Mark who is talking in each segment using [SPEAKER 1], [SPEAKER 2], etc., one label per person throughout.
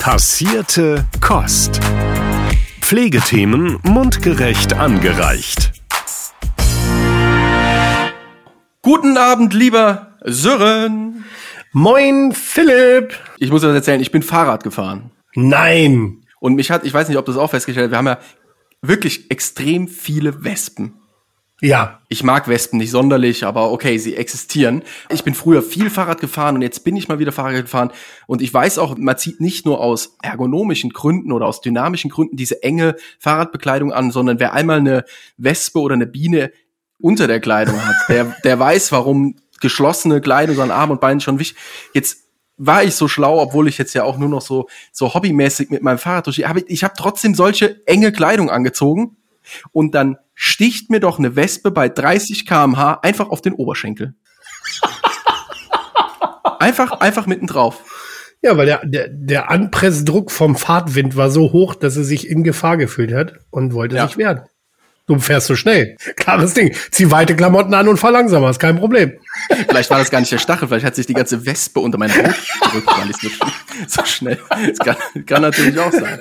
[SPEAKER 1] Passierte Kost. Pflegethemen mundgerecht angereicht.
[SPEAKER 2] Guten Abend, lieber Sören.
[SPEAKER 3] Moin, Philipp.
[SPEAKER 2] Ich muss dir was erzählen, ich bin Fahrrad gefahren.
[SPEAKER 3] Nein.
[SPEAKER 2] Und mich hat, ich weiß nicht, ob du das auch festgestellt hast, wir haben ja wirklich extrem viele Wespen.
[SPEAKER 3] Ja.
[SPEAKER 2] Ich mag Wespen nicht sonderlich, aber okay, sie existieren. Ich bin früher viel Fahrrad gefahren und jetzt bin ich mal wieder Fahrrad gefahren. Und ich weiß auch, man zieht nicht nur aus ergonomischen Gründen oder aus dynamischen Gründen diese enge Fahrradbekleidung an, sondern wer einmal eine Wespe oder eine Biene unter der Kleidung hat, der, der weiß, warum geschlossene Kleidung so an Arm und Beinen schon wichtig. Jetzt war ich so schlau, obwohl ich jetzt ja auch nur noch so so hobbymäßig mit meinem Fahrrad durch. Ich ich habe trotzdem solche enge Kleidung angezogen und dann sticht mir doch eine Wespe bei 30 kmh einfach auf den Oberschenkel. einfach, einfach mitten drauf.
[SPEAKER 3] Ja, weil der, der, der Anpressdruck vom Fahrtwind war so hoch, dass er sich in Gefahr gefühlt hat und wollte
[SPEAKER 2] Ja.
[SPEAKER 3] sich wehren. Du fährst so schnell. Klares Ding. Zieh weite Klamotten an und fahr langsamer, ist kein Problem.
[SPEAKER 2] Vielleicht war das gar nicht der Stachel, vielleicht hat sich die ganze Wespe unter meiner Haut gedrückt, weil ich so, so schnell. Das kann, kann natürlich auch sein.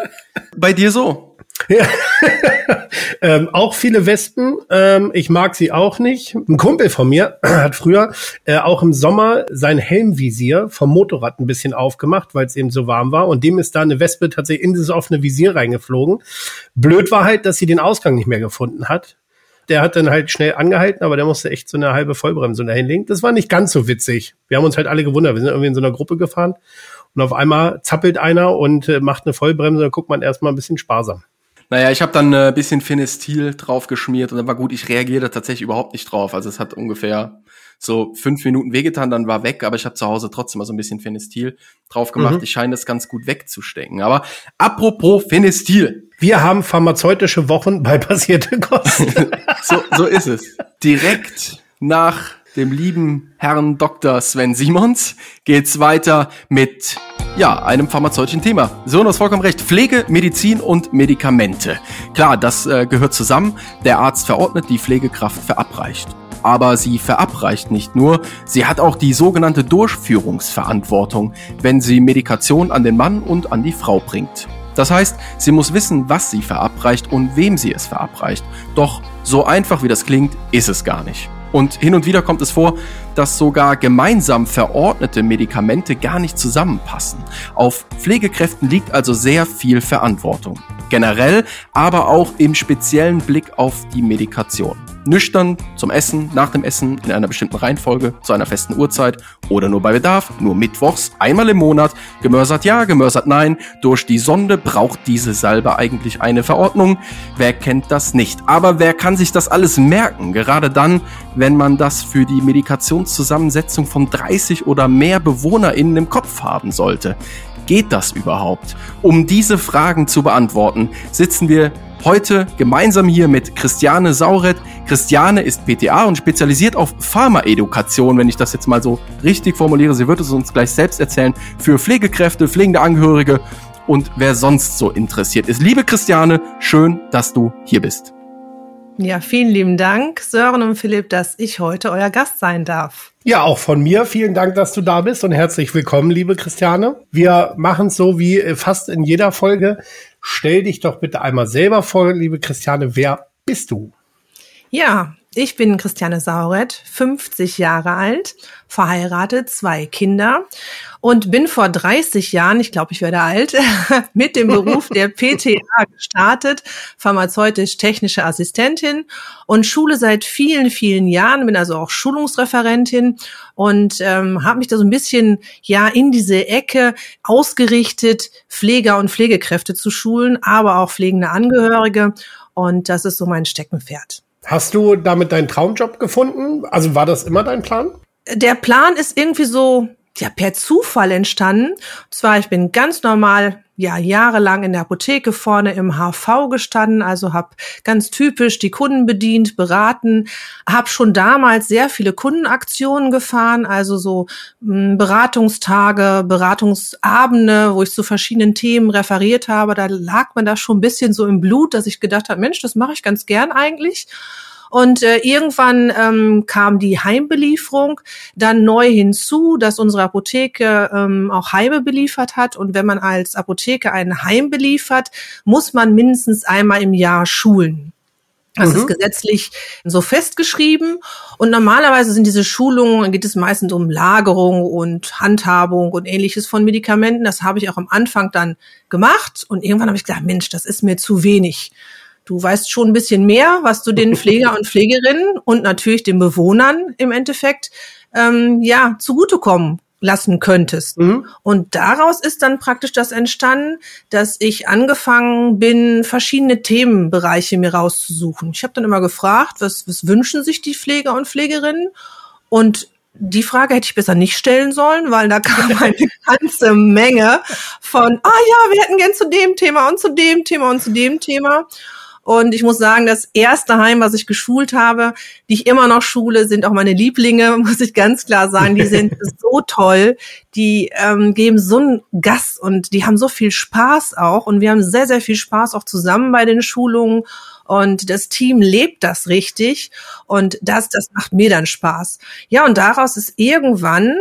[SPEAKER 2] Bei dir so?
[SPEAKER 3] Ähm, auch viele Wespen. Ähm, ich mag sie auch nicht. Ein Kumpel von mir hat früher äh, auch im Sommer sein Helmvisier vom Motorrad ein bisschen aufgemacht, weil es eben so warm war. Und dem ist da eine Wespe tatsächlich in dieses offene Visier reingeflogen. Blöd war halt, dass sie den Ausgang nicht mehr gefunden hat. Der hat dann halt schnell angehalten, aber der musste echt so eine halbe Vollbremse dahinlegen. Das war nicht ganz so witzig. Wir haben uns halt alle gewundert. Wir sind irgendwie in so einer Gruppe gefahren und auf einmal zappelt einer und äh, macht eine Vollbremse. Da guckt man erstmal ein bisschen sparsam.
[SPEAKER 2] Naja, ich habe dann ein bisschen Finestil drauf geschmiert und dann war gut, ich reagierte tatsächlich überhaupt nicht drauf. Also es hat ungefähr so fünf Minuten wehgetan, dann war weg, aber ich habe zu Hause trotzdem mal so ein bisschen Finestil drauf gemacht.
[SPEAKER 3] Mhm.
[SPEAKER 2] Ich scheine das ganz gut wegzustecken. Aber apropos Finestil,
[SPEAKER 3] Wir haben pharmazeutische Wochen bei passierte Kosten.
[SPEAKER 2] so, so ist es. Direkt nach dem lieben Herrn Dr. Sven Simons geht's weiter mit ja, einem pharmazeutischen Thema. So, du hast vollkommen recht. Pflege, Medizin und Medikamente. Klar, das äh, gehört zusammen. Der Arzt verordnet, die Pflegekraft verabreicht. Aber sie verabreicht nicht nur, sie hat auch die sogenannte Durchführungsverantwortung, wenn sie Medikation an den Mann und an die Frau bringt. Das heißt, sie muss wissen, was sie verabreicht und wem sie es verabreicht. Doch so einfach wie das klingt, ist es gar nicht. Und hin und wieder kommt es vor, dass sogar gemeinsam verordnete Medikamente gar nicht zusammenpassen. Auf Pflegekräften liegt also sehr viel Verantwortung. Generell, aber auch im speziellen Blick auf die Medikation. Nüchtern zum Essen, nach dem Essen, in einer bestimmten Reihenfolge, zu einer festen Uhrzeit oder nur bei Bedarf, nur mittwochs, einmal im Monat, gemörsert ja, gemörsert nein, durch die Sonde braucht diese Salbe eigentlich eine Verordnung. Wer kennt das nicht? Aber wer kann sich das alles merken? Gerade dann, wenn man das für die Medikationszusammensetzung von 30 oder mehr BewohnerInnen im Kopf haben sollte. Geht das überhaupt? Um diese Fragen zu beantworten, sitzen wir heute gemeinsam hier mit Christiane Sauret. Christiane ist PTA und spezialisiert auf Pharmaedukation, wenn ich das jetzt mal so richtig formuliere. Sie wird es uns gleich selbst erzählen, für Pflegekräfte, pflegende Angehörige und wer sonst so interessiert ist. Liebe Christiane, schön, dass du hier bist.
[SPEAKER 4] Ja, vielen lieben Dank, Sören und Philipp, dass ich heute euer Gast sein darf.
[SPEAKER 3] Ja, auch von mir. Vielen Dank, dass du da bist und herzlich willkommen, liebe Christiane. Wir machen es so wie äh, fast in jeder Folge. Stell dich doch bitte einmal selber vor, liebe Christiane. Wer bist du?
[SPEAKER 4] Ja, ich bin Christiane Sauret, 50 Jahre alt, verheiratet, zwei Kinder und bin vor 30 Jahren, ich glaube, ich werde alt, mit dem Beruf der PTA gestartet, pharmazeutisch-technische Assistentin und schule seit vielen, vielen Jahren, bin also auch Schulungsreferentin und ähm, habe mich da so ein bisschen ja in diese Ecke ausgerichtet, Pfleger und Pflegekräfte zu schulen, aber auch pflegende Angehörige und das ist so mein Steckenpferd.
[SPEAKER 3] Hast du damit deinen Traumjob gefunden? Also war das immer dein Plan?
[SPEAKER 4] der Plan ist irgendwie so ja per Zufall entstanden. Und zwar ich bin ganz normal ja jahrelang in der Apotheke vorne im HV gestanden, also habe ganz typisch die Kunden bedient, beraten, habe schon damals sehr viele Kundenaktionen gefahren, also so mh, Beratungstage, Beratungsabende, wo ich zu verschiedenen Themen referiert habe. Da lag man da schon ein bisschen so im Blut, dass ich gedacht habe, Mensch, das mache ich ganz gern eigentlich. Und äh, irgendwann ähm, kam die Heimbelieferung dann neu hinzu, dass unsere Apotheke ähm, auch Heime beliefert hat. Und wenn man als Apotheke ein Heim beliefert, muss man mindestens einmal im Jahr schulen. Das mhm. ist gesetzlich so festgeschrieben. Und normalerweise sind diese Schulungen, geht es meistens um Lagerung und Handhabung und ähnliches von Medikamenten. Das habe ich auch am Anfang dann gemacht. Und irgendwann habe ich gedacht, Mensch, das ist mir zu wenig. Du weißt schon ein bisschen mehr, was du den Pfleger und Pflegerinnen und natürlich den Bewohnern im Endeffekt ähm, ja zugutekommen lassen könntest. Mhm. Und daraus ist dann praktisch das entstanden, dass ich angefangen bin, verschiedene Themenbereiche mir rauszusuchen. Ich habe dann immer gefragt, was, was wünschen sich die Pfleger und Pflegerinnen? Und die Frage hätte ich besser nicht stellen sollen, weil da kam eine ganze Menge von, ah ja, wir hätten gern zu dem Thema und zu dem Thema und zu dem Thema. Und ich muss sagen, das erste Heim, was ich geschult habe, die ich immer noch schule, sind auch meine Lieblinge, muss ich ganz klar sagen. Die sind so toll. Die ähm, geben so einen Gas und die haben so viel Spaß auch. Und wir haben sehr, sehr viel Spaß auch zusammen bei den Schulungen. Und das Team lebt das richtig. Und das, das macht mir dann Spaß. Ja, und daraus ist irgendwann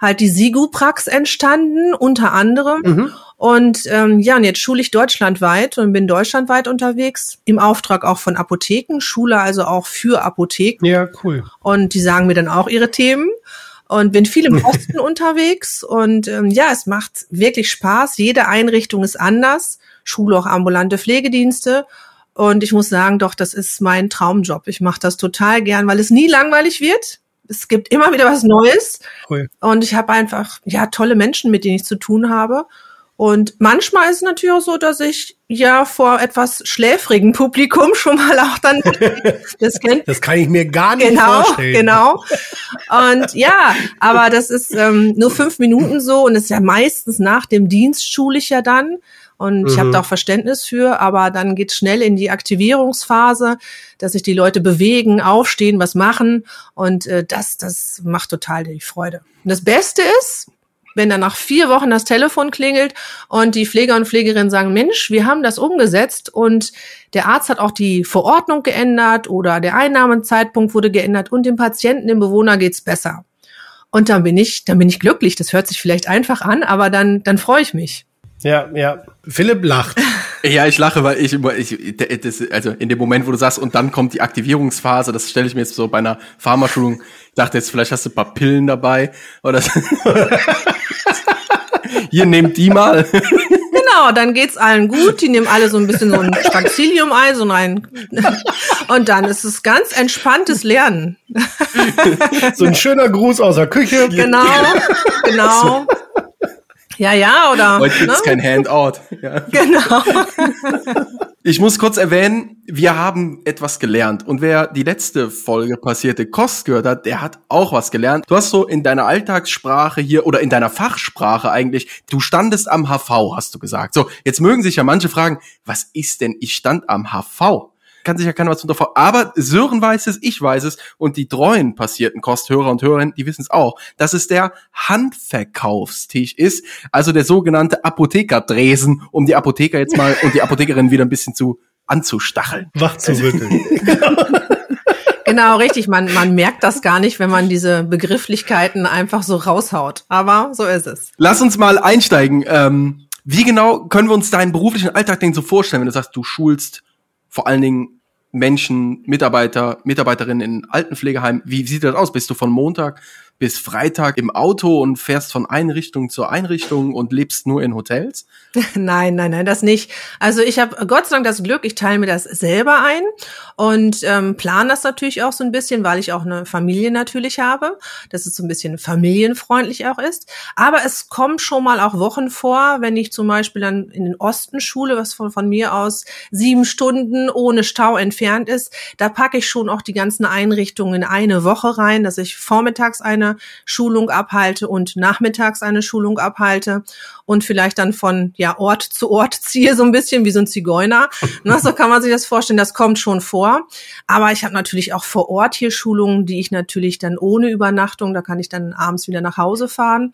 [SPEAKER 4] halt die Sigu-Prax entstanden, unter anderem. Mhm. Und ähm, ja, und jetzt schule ich deutschlandweit und bin deutschlandweit unterwegs, im Auftrag auch von Apotheken, schule also auch für Apotheken.
[SPEAKER 3] Ja, cool.
[SPEAKER 4] Und die sagen mir dann auch ihre Themen und bin viel im Osten unterwegs. Und ähm, ja, es macht wirklich Spaß. Jede Einrichtung ist anders. Schule auch ambulante Pflegedienste. Und ich muss sagen, doch, das ist mein Traumjob. Ich mache das total gern, weil es nie langweilig wird. Es gibt immer wieder was Neues. Cool. Und ich habe einfach ja tolle Menschen, mit denen ich zu tun habe. Und manchmal ist es natürlich auch so, dass ich ja vor etwas schläfrigen Publikum schon mal auch dann
[SPEAKER 3] das kennt. Das kann ich mir gar nicht
[SPEAKER 4] genau,
[SPEAKER 3] vorstellen.
[SPEAKER 4] Genau. Und ja, aber das ist ähm, nur fünf Minuten so und es ist ja meistens nach dem Dienst schule ich ja dann. Und mhm. ich habe da auch Verständnis für, aber dann geht schnell in die Aktivierungsphase, dass sich die Leute bewegen, aufstehen, was machen. Und äh, das, das macht total die Freude. Und das Beste ist, wenn dann nach vier Wochen das Telefon klingelt und die Pfleger und Pflegerinnen sagen, Mensch, wir haben das umgesetzt und der Arzt hat auch die Verordnung geändert oder der Einnahmezeitpunkt wurde geändert und dem Patienten, dem Bewohner geht's besser. Und dann bin ich, dann bin ich glücklich. Das hört sich vielleicht einfach an, aber dann, dann freue ich mich.
[SPEAKER 3] Ja, ja. Philipp lacht.
[SPEAKER 2] Ja, ich lache, weil ich immer, ich, das, also in dem Moment, wo du sagst, und dann kommt die Aktivierungsphase, das stelle ich mir jetzt so bei einer Pharmaschulung, ich dachte jetzt, vielleicht hast du ein paar Pillen dabei, oder Hier, nehmt die mal.
[SPEAKER 4] Genau, dann geht's allen gut. Die nehmen alle so ein bisschen so ein Straxilium ein, so ein, und dann ist es ganz entspanntes Lernen.
[SPEAKER 3] So ein schöner Gruß aus der Küche.
[SPEAKER 4] Genau, genau. Ja, ja, oder.
[SPEAKER 2] Heute gibt's ne? kein Handout. Ja.
[SPEAKER 4] Genau.
[SPEAKER 2] Ich muss kurz erwähnen, wir haben etwas gelernt. Und wer die letzte Folge passierte Kost gehört hat, der hat auch was gelernt. Du hast so in deiner Alltagssprache hier oder in deiner Fachsprache eigentlich, du standest am HV, hast du gesagt. So, jetzt mögen sich ja manche fragen, was ist denn, ich stand am HV? Kann sich ja keiner was drunter vor. Aber Sören weiß es, ich weiß es und die treuen passierten Kosthörer und Hörerinnen, die wissen es auch, dass es der Handverkaufstisch ist, also der sogenannte Apothekerdresen, um die Apotheker jetzt mal und die Apothekerin wieder ein bisschen zu anzustacheln.
[SPEAKER 3] Wach zu rütteln.
[SPEAKER 4] Genau, richtig. Man, man merkt das gar nicht, wenn man diese Begrifflichkeiten einfach so raushaut. Aber so ist es.
[SPEAKER 2] Lass uns mal einsteigen. Ähm, wie genau können wir uns deinen beruflichen Alltag denn so vorstellen, wenn du sagst, du schulst vor allen Dingen Menschen, Mitarbeiter, Mitarbeiterinnen in Altenpflegeheimen. Wie sieht das aus? Bist du von Montag bis Freitag im Auto und fährst von Einrichtung zu Einrichtung und lebst nur in Hotels?
[SPEAKER 4] Nein, nein, nein, das nicht. Also ich habe Gott sei Dank das Glück, ich teile mir das selber ein und ähm, plane das natürlich auch so ein bisschen, weil ich auch eine Familie natürlich habe, dass es so ein bisschen familienfreundlich auch ist. Aber es kommen schon mal auch Wochen vor, wenn ich zum Beispiel dann in den Osten schule, was von, von mir aus sieben Stunden ohne Stau entfernt ist, da packe ich schon auch die ganzen Einrichtungen in eine Woche rein, dass ich vormittags eine Schulung abhalte und nachmittags eine Schulung abhalte und vielleicht dann von ja Ort zu Ort ziehe, so ein bisschen wie so ein Zigeuner. Na, so kann man sich das vorstellen, das kommt schon vor. Aber ich habe natürlich auch vor Ort hier Schulungen, die ich natürlich dann ohne Übernachtung, da kann ich dann abends wieder nach Hause fahren.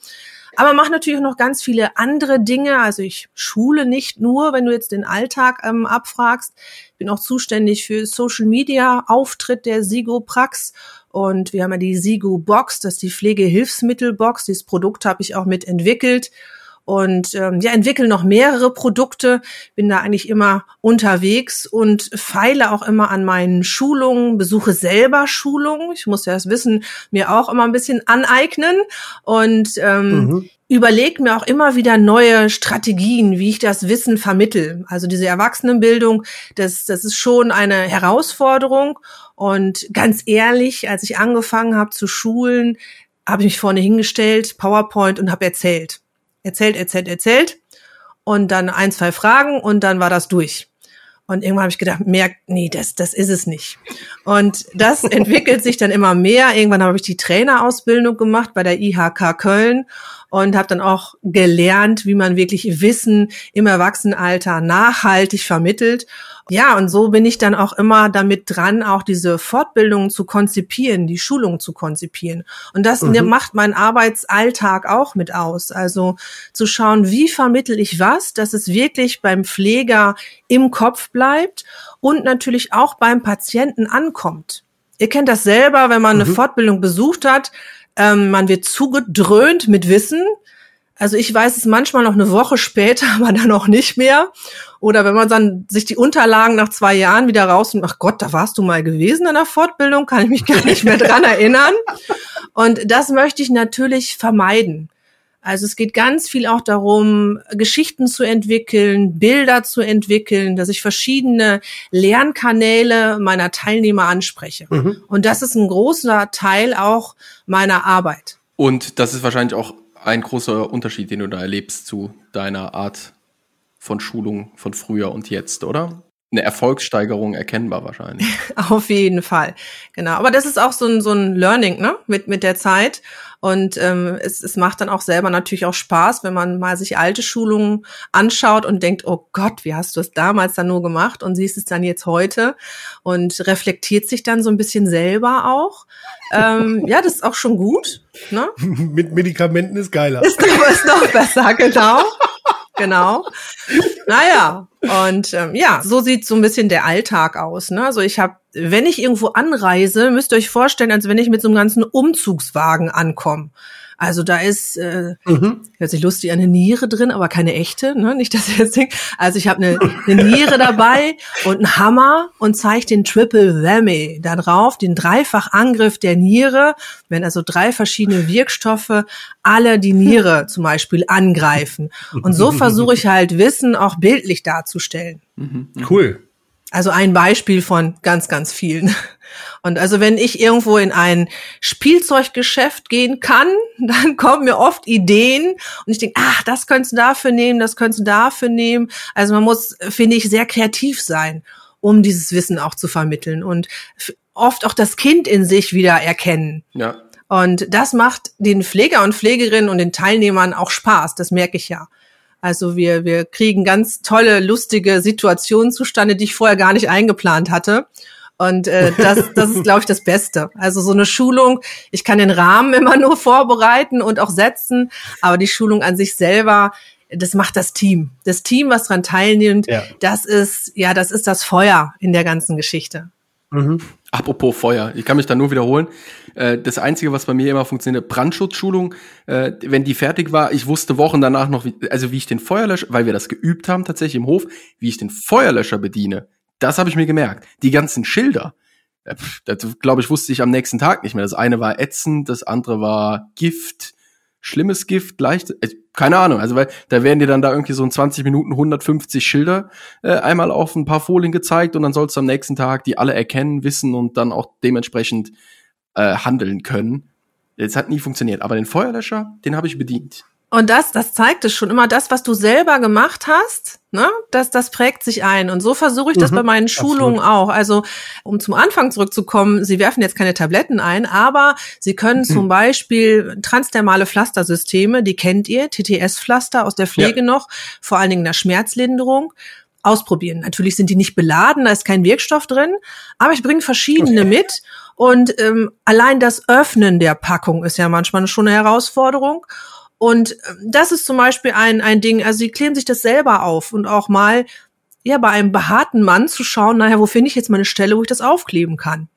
[SPEAKER 4] aber mache natürlich noch ganz viele andere Dinge. Also ich schule nicht nur, wenn du jetzt den Alltag ähm, abfragst. Ich bin auch zuständig für Social Media Auftritt der Sigo Prax und wir haben ja die Sigo Box, das ist die Pflegehilfsmittelbox. Dieses Produkt habe ich auch mitentwickelt und ähm, ja, entwickle noch mehrere Produkte, bin da eigentlich immer unterwegs und feile auch immer an meinen Schulungen, besuche selber Schulungen. Ich muss ja das Wissen mir auch immer ein bisschen aneignen und ähm, mhm. überlege mir auch immer wieder neue Strategien, wie ich das Wissen vermittel. Also diese Erwachsenenbildung, das, das ist schon eine Herausforderung. Und ganz ehrlich, als ich angefangen habe zu schulen, habe ich mich vorne hingestellt, PowerPoint und habe erzählt erzählt, erzählt, erzählt und dann ein, zwei Fragen und dann war das durch. Und irgendwann habe ich gedacht, merkt, nee, das, das ist es nicht. Und das entwickelt sich dann immer mehr. Irgendwann habe ich die Trainerausbildung gemacht bei der IHK Köln und habe dann auch gelernt, wie man wirklich Wissen im Erwachsenenalter nachhaltig vermittelt. Ja, und so bin ich dann auch immer damit dran, auch diese Fortbildungen zu konzipieren, die Schulungen zu konzipieren. Und das mhm. macht mein Arbeitsalltag auch mit aus. Also zu schauen, wie vermittel ich was, dass es wirklich beim Pfleger im Kopf bleibt und natürlich auch beim Patienten ankommt. Ihr kennt das selber, wenn man mhm. eine Fortbildung besucht hat, ähm, man wird zugedröhnt mit Wissen. Also ich weiß es manchmal noch eine Woche später, aber dann auch nicht mehr. Oder wenn man dann sich die Unterlagen nach zwei Jahren wieder raus und ach Gott, da warst du mal gewesen in der Fortbildung, kann ich mich gar nicht mehr dran erinnern. Und das möchte ich natürlich vermeiden. Also es geht ganz viel auch darum, Geschichten zu entwickeln, Bilder zu entwickeln, dass ich verschiedene Lernkanäle meiner Teilnehmer anspreche. Mhm. Und das ist ein großer Teil auch meiner Arbeit.
[SPEAKER 2] Und das ist wahrscheinlich auch ein großer Unterschied, den du da erlebst zu deiner Art von Schulung von früher und jetzt, oder? Eine Erfolgssteigerung erkennbar wahrscheinlich.
[SPEAKER 4] Auf jeden Fall, genau. Aber das ist auch so ein, so ein Learning, ne, mit, mit der Zeit. Und ähm, es, es macht dann auch selber natürlich auch Spaß, wenn man mal sich alte Schulungen anschaut und denkt, oh Gott, wie hast du es damals dann nur gemacht und siehst es dann jetzt heute und reflektiert sich dann so ein bisschen selber auch. Ähm, ja, das ist auch schon gut. Ne?
[SPEAKER 3] Mit Medikamenten ist geiler.
[SPEAKER 4] Ist noch, ist noch besser, genau. Genau. Naja, und ähm, ja, so sieht so ein bisschen der Alltag aus. Ne? Also ich habe, wenn ich irgendwo anreise, müsst ihr euch vorstellen, als wenn ich mit so einem ganzen Umzugswagen ankomme. Also da ist, äh, mhm. hört sich lustig eine Niere drin, aber keine echte, ne? Nicht, dass ihr jetzt denkt. Also ich habe eine, eine Niere dabei und einen Hammer und zeige den Triple Whammy da drauf, den Dreifachangriff der Niere, wenn also drei verschiedene Wirkstoffe alle die Niere zum Beispiel angreifen. Und so versuche ich halt Wissen auch bildlich darzustellen.
[SPEAKER 3] Mhm. Cool.
[SPEAKER 4] Also ein Beispiel von ganz, ganz vielen. Und also wenn ich irgendwo in ein Spielzeuggeschäft gehen kann, dann kommen mir oft Ideen und ich denke, ach, das könntest du dafür nehmen, das könntest du dafür nehmen. Also man muss, finde ich, sehr kreativ sein, um dieses Wissen auch zu vermitteln und oft auch das Kind in sich wieder erkennen.
[SPEAKER 2] Ja.
[SPEAKER 4] Und das macht den Pfleger und Pflegerinnen und den Teilnehmern auch Spaß, das merke ich ja. Also wir, wir kriegen ganz tolle, lustige Situationen zustande, die ich vorher gar nicht eingeplant hatte. Und äh, das, das ist, glaube ich, das Beste. Also so eine Schulung, ich kann den Rahmen immer nur vorbereiten und auch setzen, aber die Schulung an sich selber, das macht das Team. Das Team, was dran teilnimmt, ja. das ist, ja, das ist das Feuer in der ganzen Geschichte.
[SPEAKER 2] Mhm. Apropos Feuer, ich kann mich da nur wiederholen. Äh, das Einzige, was bei mir immer funktioniert, Brandschutzschulung, äh, wenn die fertig war, ich wusste Wochen danach noch, also wie ich den Feuerlöscher, weil wir das geübt haben tatsächlich im Hof, wie ich den Feuerlöscher bediene. Das habe ich mir gemerkt. Die ganzen Schilder, äh, das glaube ich, wusste ich am nächsten Tag nicht mehr. Das eine war ätzend, das andere war Gift, schlimmes Gift, leicht, äh, keine Ahnung, also weil da werden dir dann da irgendwie so in 20 Minuten 150 Schilder äh, einmal auf ein paar Folien gezeigt und dann sollst du am nächsten Tag die alle erkennen, wissen und dann auch dementsprechend äh, handeln können. Das hat nie funktioniert, aber den Feuerlöscher, den habe ich bedient.
[SPEAKER 4] Und das, das zeigt es schon immer, das, was du selber gemacht hast, ne, das, das prägt sich ein. Und so versuche ich das mhm, bei meinen Schulungen absolut. auch. Also, um zum Anfang zurückzukommen, Sie werfen jetzt keine Tabletten ein, aber Sie können mhm. zum Beispiel transdermale Pflastersysteme, die kennt ihr, TTS-Pflaster aus der Pflege ja. noch, vor allen Dingen in der Schmerzlinderung ausprobieren. Natürlich sind die nicht beladen, da ist kein Wirkstoff drin, aber ich bringe verschiedene okay. mit und ähm, allein das Öffnen der Packung ist ja manchmal schon eine Herausforderung. Und ähm, das ist zum Beispiel ein, ein Ding, also sie kleben sich das selber auf und auch mal ja bei einem behaarten Mann zu schauen, naja, wo finde ich jetzt meine Stelle, wo ich das aufkleben kann.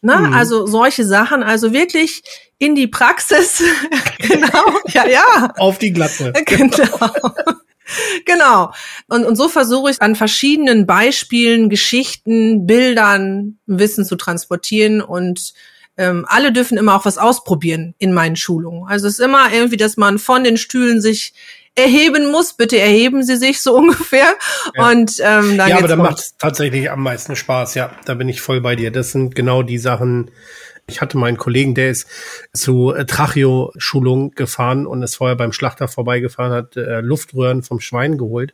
[SPEAKER 4] Ne? Mhm. Also solche Sachen, also wirklich in die Praxis. genau, ja, ja.
[SPEAKER 3] Auf die Glatte.
[SPEAKER 4] Genau. Genau. Und, und so versuche ich an verschiedenen Beispielen, Geschichten, Bildern Wissen zu transportieren und ähm, alle dürfen immer auch was ausprobieren in meinen Schulungen. Also es ist immer irgendwie, dass man von den Stühlen sich erheben muss. Bitte erheben Sie sich so ungefähr. Ja. Und ähm, dann
[SPEAKER 3] ja, aber da macht es tatsächlich am meisten Spaß. Ja, da bin ich voll bei dir. Das sind genau die Sachen. Ich hatte meinen Kollegen, der ist zu äh, Tracheo-Schulung gefahren und ist vorher beim Schlachter vorbeigefahren, hat äh, Luftröhren vom Schwein geholt,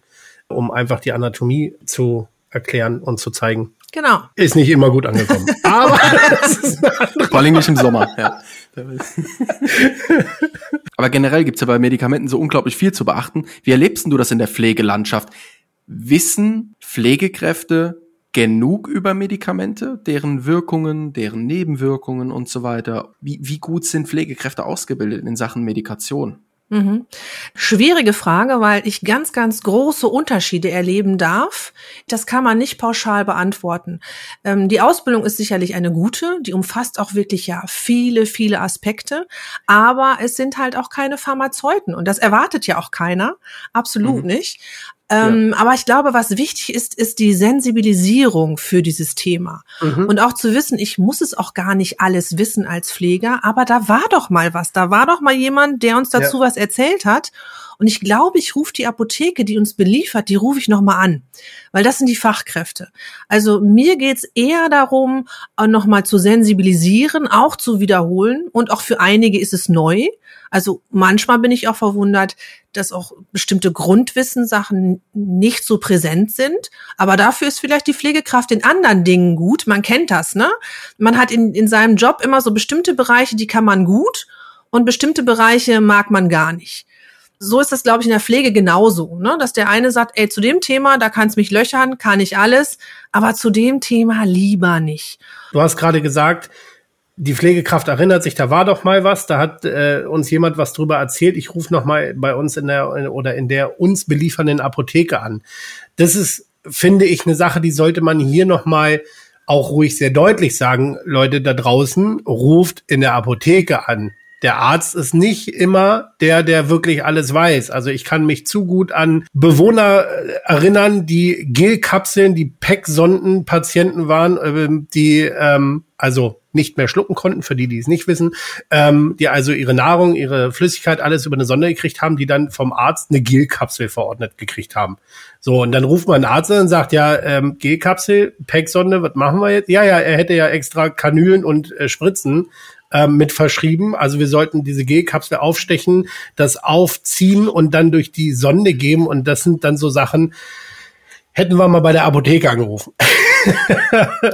[SPEAKER 3] um einfach die Anatomie zu erklären und zu zeigen.
[SPEAKER 4] Genau.
[SPEAKER 3] Ist nicht immer gut angekommen. Aber
[SPEAKER 2] vor allem nicht im Sommer. Ja. Aber generell gibt's ja bei Medikamenten so unglaublich viel zu beachten. Wie erlebst du das in der Pflegelandschaft? Wissen Pflegekräfte genug über Medikamente, deren Wirkungen, deren Nebenwirkungen und so weiter? Wie, wie gut sind Pflegekräfte ausgebildet in Sachen Medikation?
[SPEAKER 4] Mhm. Schwierige Frage, weil ich ganz, ganz große Unterschiede erleben darf. Das kann man nicht pauschal beantworten. Ähm, die Ausbildung ist sicherlich eine gute, die umfasst auch wirklich ja viele, viele Aspekte, aber es sind halt auch keine Pharmazeuten und das erwartet ja auch keiner, absolut mhm. nicht. Ähm, ja. Aber ich glaube, was wichtig ist, ist die Sensibilisierung für dieses Thema. Mhm. Und auch zu wissen, ich muss es auch gar nicht alles wissen als Pfleger, aber da war doch mal was. Da war doch mal jemand, der uns dazu ja. was erzählt hat. Und ich glaube, ich rufe die Apotheke, die uns beliefert, die rufe ich nochmal an, weil das sind die Fachkräfte. Also mir geht's eher darum, nochmal zu sensibilisieren, auch zu wiederholen. Und auch für einige ist es neu. Also manchmal bin ich auch verwundert, dass auch bestimmte Grundwissensachen nicht so präsent sind. Aber dafür ist vielleicht die Pflegekraft in anderen Dingen gut. Man kennt das, ne? Man hat in, in seinem Job immer so bestimmte Bereiche, die kann man gut und bestimmte Bereiche mag man gar nicht. So ist das, glaube ich, in der Pflege genauso, ne? dass der eine sagt, ey, zu dem Thema, da kannst mich löchern, kann ich alles, aber zu dem Thema lieber nicht.
[SPEAKER 3] Du hast gerade gesagt, die Pflegekraft erinnert sich, da war doch mal was, da hat äh, uns jemand was drüber erzählt. Ich rufe noch mal bei uns in der oder in der uns beliefernden Apotheke an. Das ist, finde ich, eine Sache, die sollte man hier noch mal auch ruhig sehr deutlich sagen. Leute da draußen ruft in der Apotheke an der Arzt ist nicht immer der, der wirklich alles weiß. Also ich kann mich zu gut an Bewohner äh, erinnern, die Gelkapseln, die PEC-Sonden Patienten waren, ähm, die ähm, also nicht mehr schlucken konnten, für die, die es nicht wissen, ähm, die also ihre Nahrung, ihre Flüssigkeit, alles über eine Sonde gekriegt haben, die dann vom Arzt eine Gelkapsel verordnet gekriegt haben. So, und dann ruft man einen Arzt an und sagt, ja, ähm, Gelkapsel, PEC-Sonde, was machen wir jetzt? Ja, ja, er hätte ja extra Kanülen und äh, Spritzen ähm, mit verschrieben. Also wir sollten diese Gelkapsel aufstechen, das aufziehen und dann durch die Sonde geben. Und das sind dann so Sachen, hätten wir mal bei der Apotheke angerufen.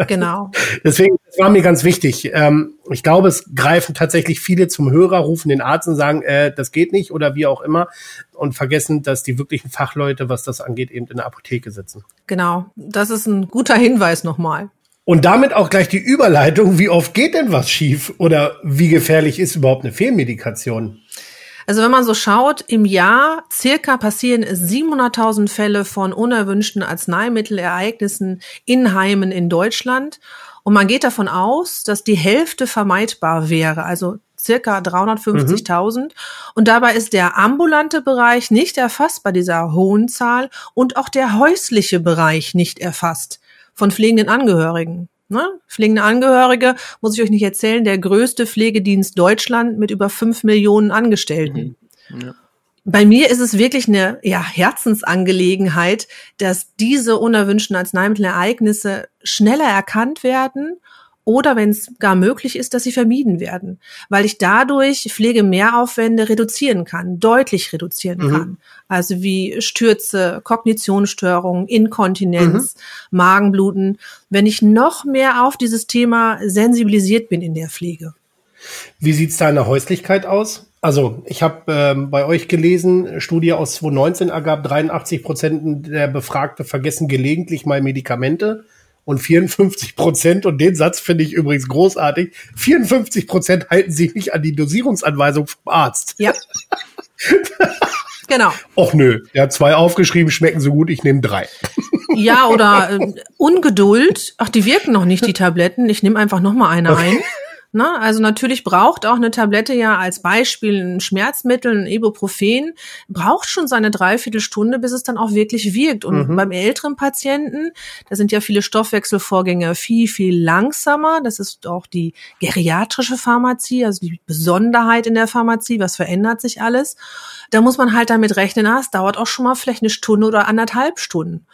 [SPEAKER 4] genau.
[SPEAKER 3] Deswegen, war mir ganz wichtig. Ähm, ich glaube, es greifen tatsächlich viele zum Hörer, rufen den Arzt und sagen, äh, das geht nicht oder wie auch immer und vergessen, dass die wirklichen Fachleute, was das angeht, eben in der Apotheke sitzen.
[SPEAKER 4] Genau. Das ist ein guter Hinweis nochmal.
[SPEAKER 3] Und damit auch gleich die Überleitung, wie oft geht denn was schief oder wie gefährlich ist überhaupt eine Fehlmedikation?
[SPEAKER 4] Also wenn man so schaut, im Jahr circa passieren 700.000 Fälle von unerwünschten Arzneimittelereignissen in Heimen in Deutschland. Und man geht davon aus, dass die Hälfte vermeidbar wäre, also circa 350.000. Mhm. Und dabei ist der ambulante Bereich nicht erfasst bei dieser hohen Zahl und auch der häusliche Bereich nicht erfasst von pflegenden Angehörigen. Ne? Pflegende Angehörige, muss ich euch nicht erzählen, der größte Pflegedienst Deutschland mit über fünf Millionen Angestellten. Mhm. Ja. Bei mir ist es wirklich eine ja, Herzensangelegenheit, dass diese unerwünschten Arzneimittelereignisse schneller erkannt werden oder wenn es gar möglich ist, dass sie vermieden werden, weil ich dadurch Pflegemehraufwände reduzieren kann, deutlich reduzieren mhm. kann. Also wie Stürze, Kognitionsstörungen, Inkontinenz, mhm. Magenbluten, wenn ich noch mehr auf dieses Thema sensibilisiert bin in der Pflege.
[SPEAKER 3] Wie sieht's da in der Häuslichkeit aus? Also ich habe ähm, bei euch gelesen, Studie aus 2019 ergab, 83 Prozent der Befragte vergessen gelegentlich mal Medikamente und 54 Prozent, und den Satz finde ich übrigens großartig, 54 Prozent halten sich nicht an die Dosierungsanweisung vom Arzt.
[SPEAKER 4] Ja. Genau.
[SPEAKER 3] Och nö, er hat zwei aufgeschrieben, schmecken so gut, ich nehme drei.
[SPEAKER 4] Ja, oder äh, Ungeduld. Ach, die wirken noch nicht, die Tabletten. Ich nehme einfach noch mal eine ein. Na, also natürlich braucht auch eine Tablette ja als Beispiel ein Schmerzmittel, ein Ibuprofen, braucht schon seine Dreiviertelstunde, bis es dann auch wirklich wirkt. Und
[SPEAKER 3] Mhm.
[SPEAKER 4] beim älteren Patienten, da sind ja viele Stoffwechselvorgänge viel, viel langsamer. Das ist auch die geriatrische Pharmazie, also die Besonderheit in der Pharmazie. Was verändert sich alles? Da muss man halt damit rechnen, ah, es dauert auch schon mal vielleicht eine Stunde oder anderthalb Stunden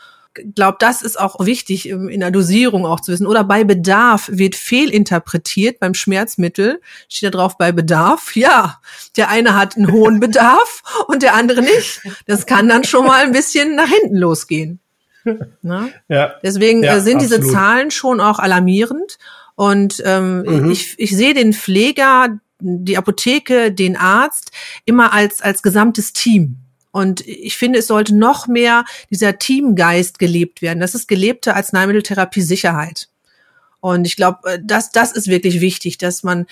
[SPEAKER 4] glaube, das ist auch wichtig ähm, in der Dosierung auch zu wissen. Oder bei Bedarf wird fehlinterpretiert beim Schmerzmittel. Steht da drauf bei Bedarf. Ja, der eine hat einen hohen Bedarf und der andere nicht. Das kann dann schon mal ein bisschen nach hinten losgehen. Na?
[SPEAKER 3] Ja.
[SPEAKER 4] Deswegen
[SPEAKER 3] Ja,
[SPEAKER 4] äh, sind diese
[SPEAKER 3] absolut.
[SPEAKER 4] Zahlen schon auch alarmierend. Und ähm,
[SPEAKER 3] Mhm.
[SPEAKER 4] ich, ich sehe den Pfleger, die Apotheke, den Arzt immer als, als gesamtes Team. Und ich finde, es sollte noch mehr dieser Teamgeist gelebt werden. Das ist gelebte Arzneimitteltherapie Sicherheit. Und ich glaube, äh, das, das ist wirklich wichtig, dass man,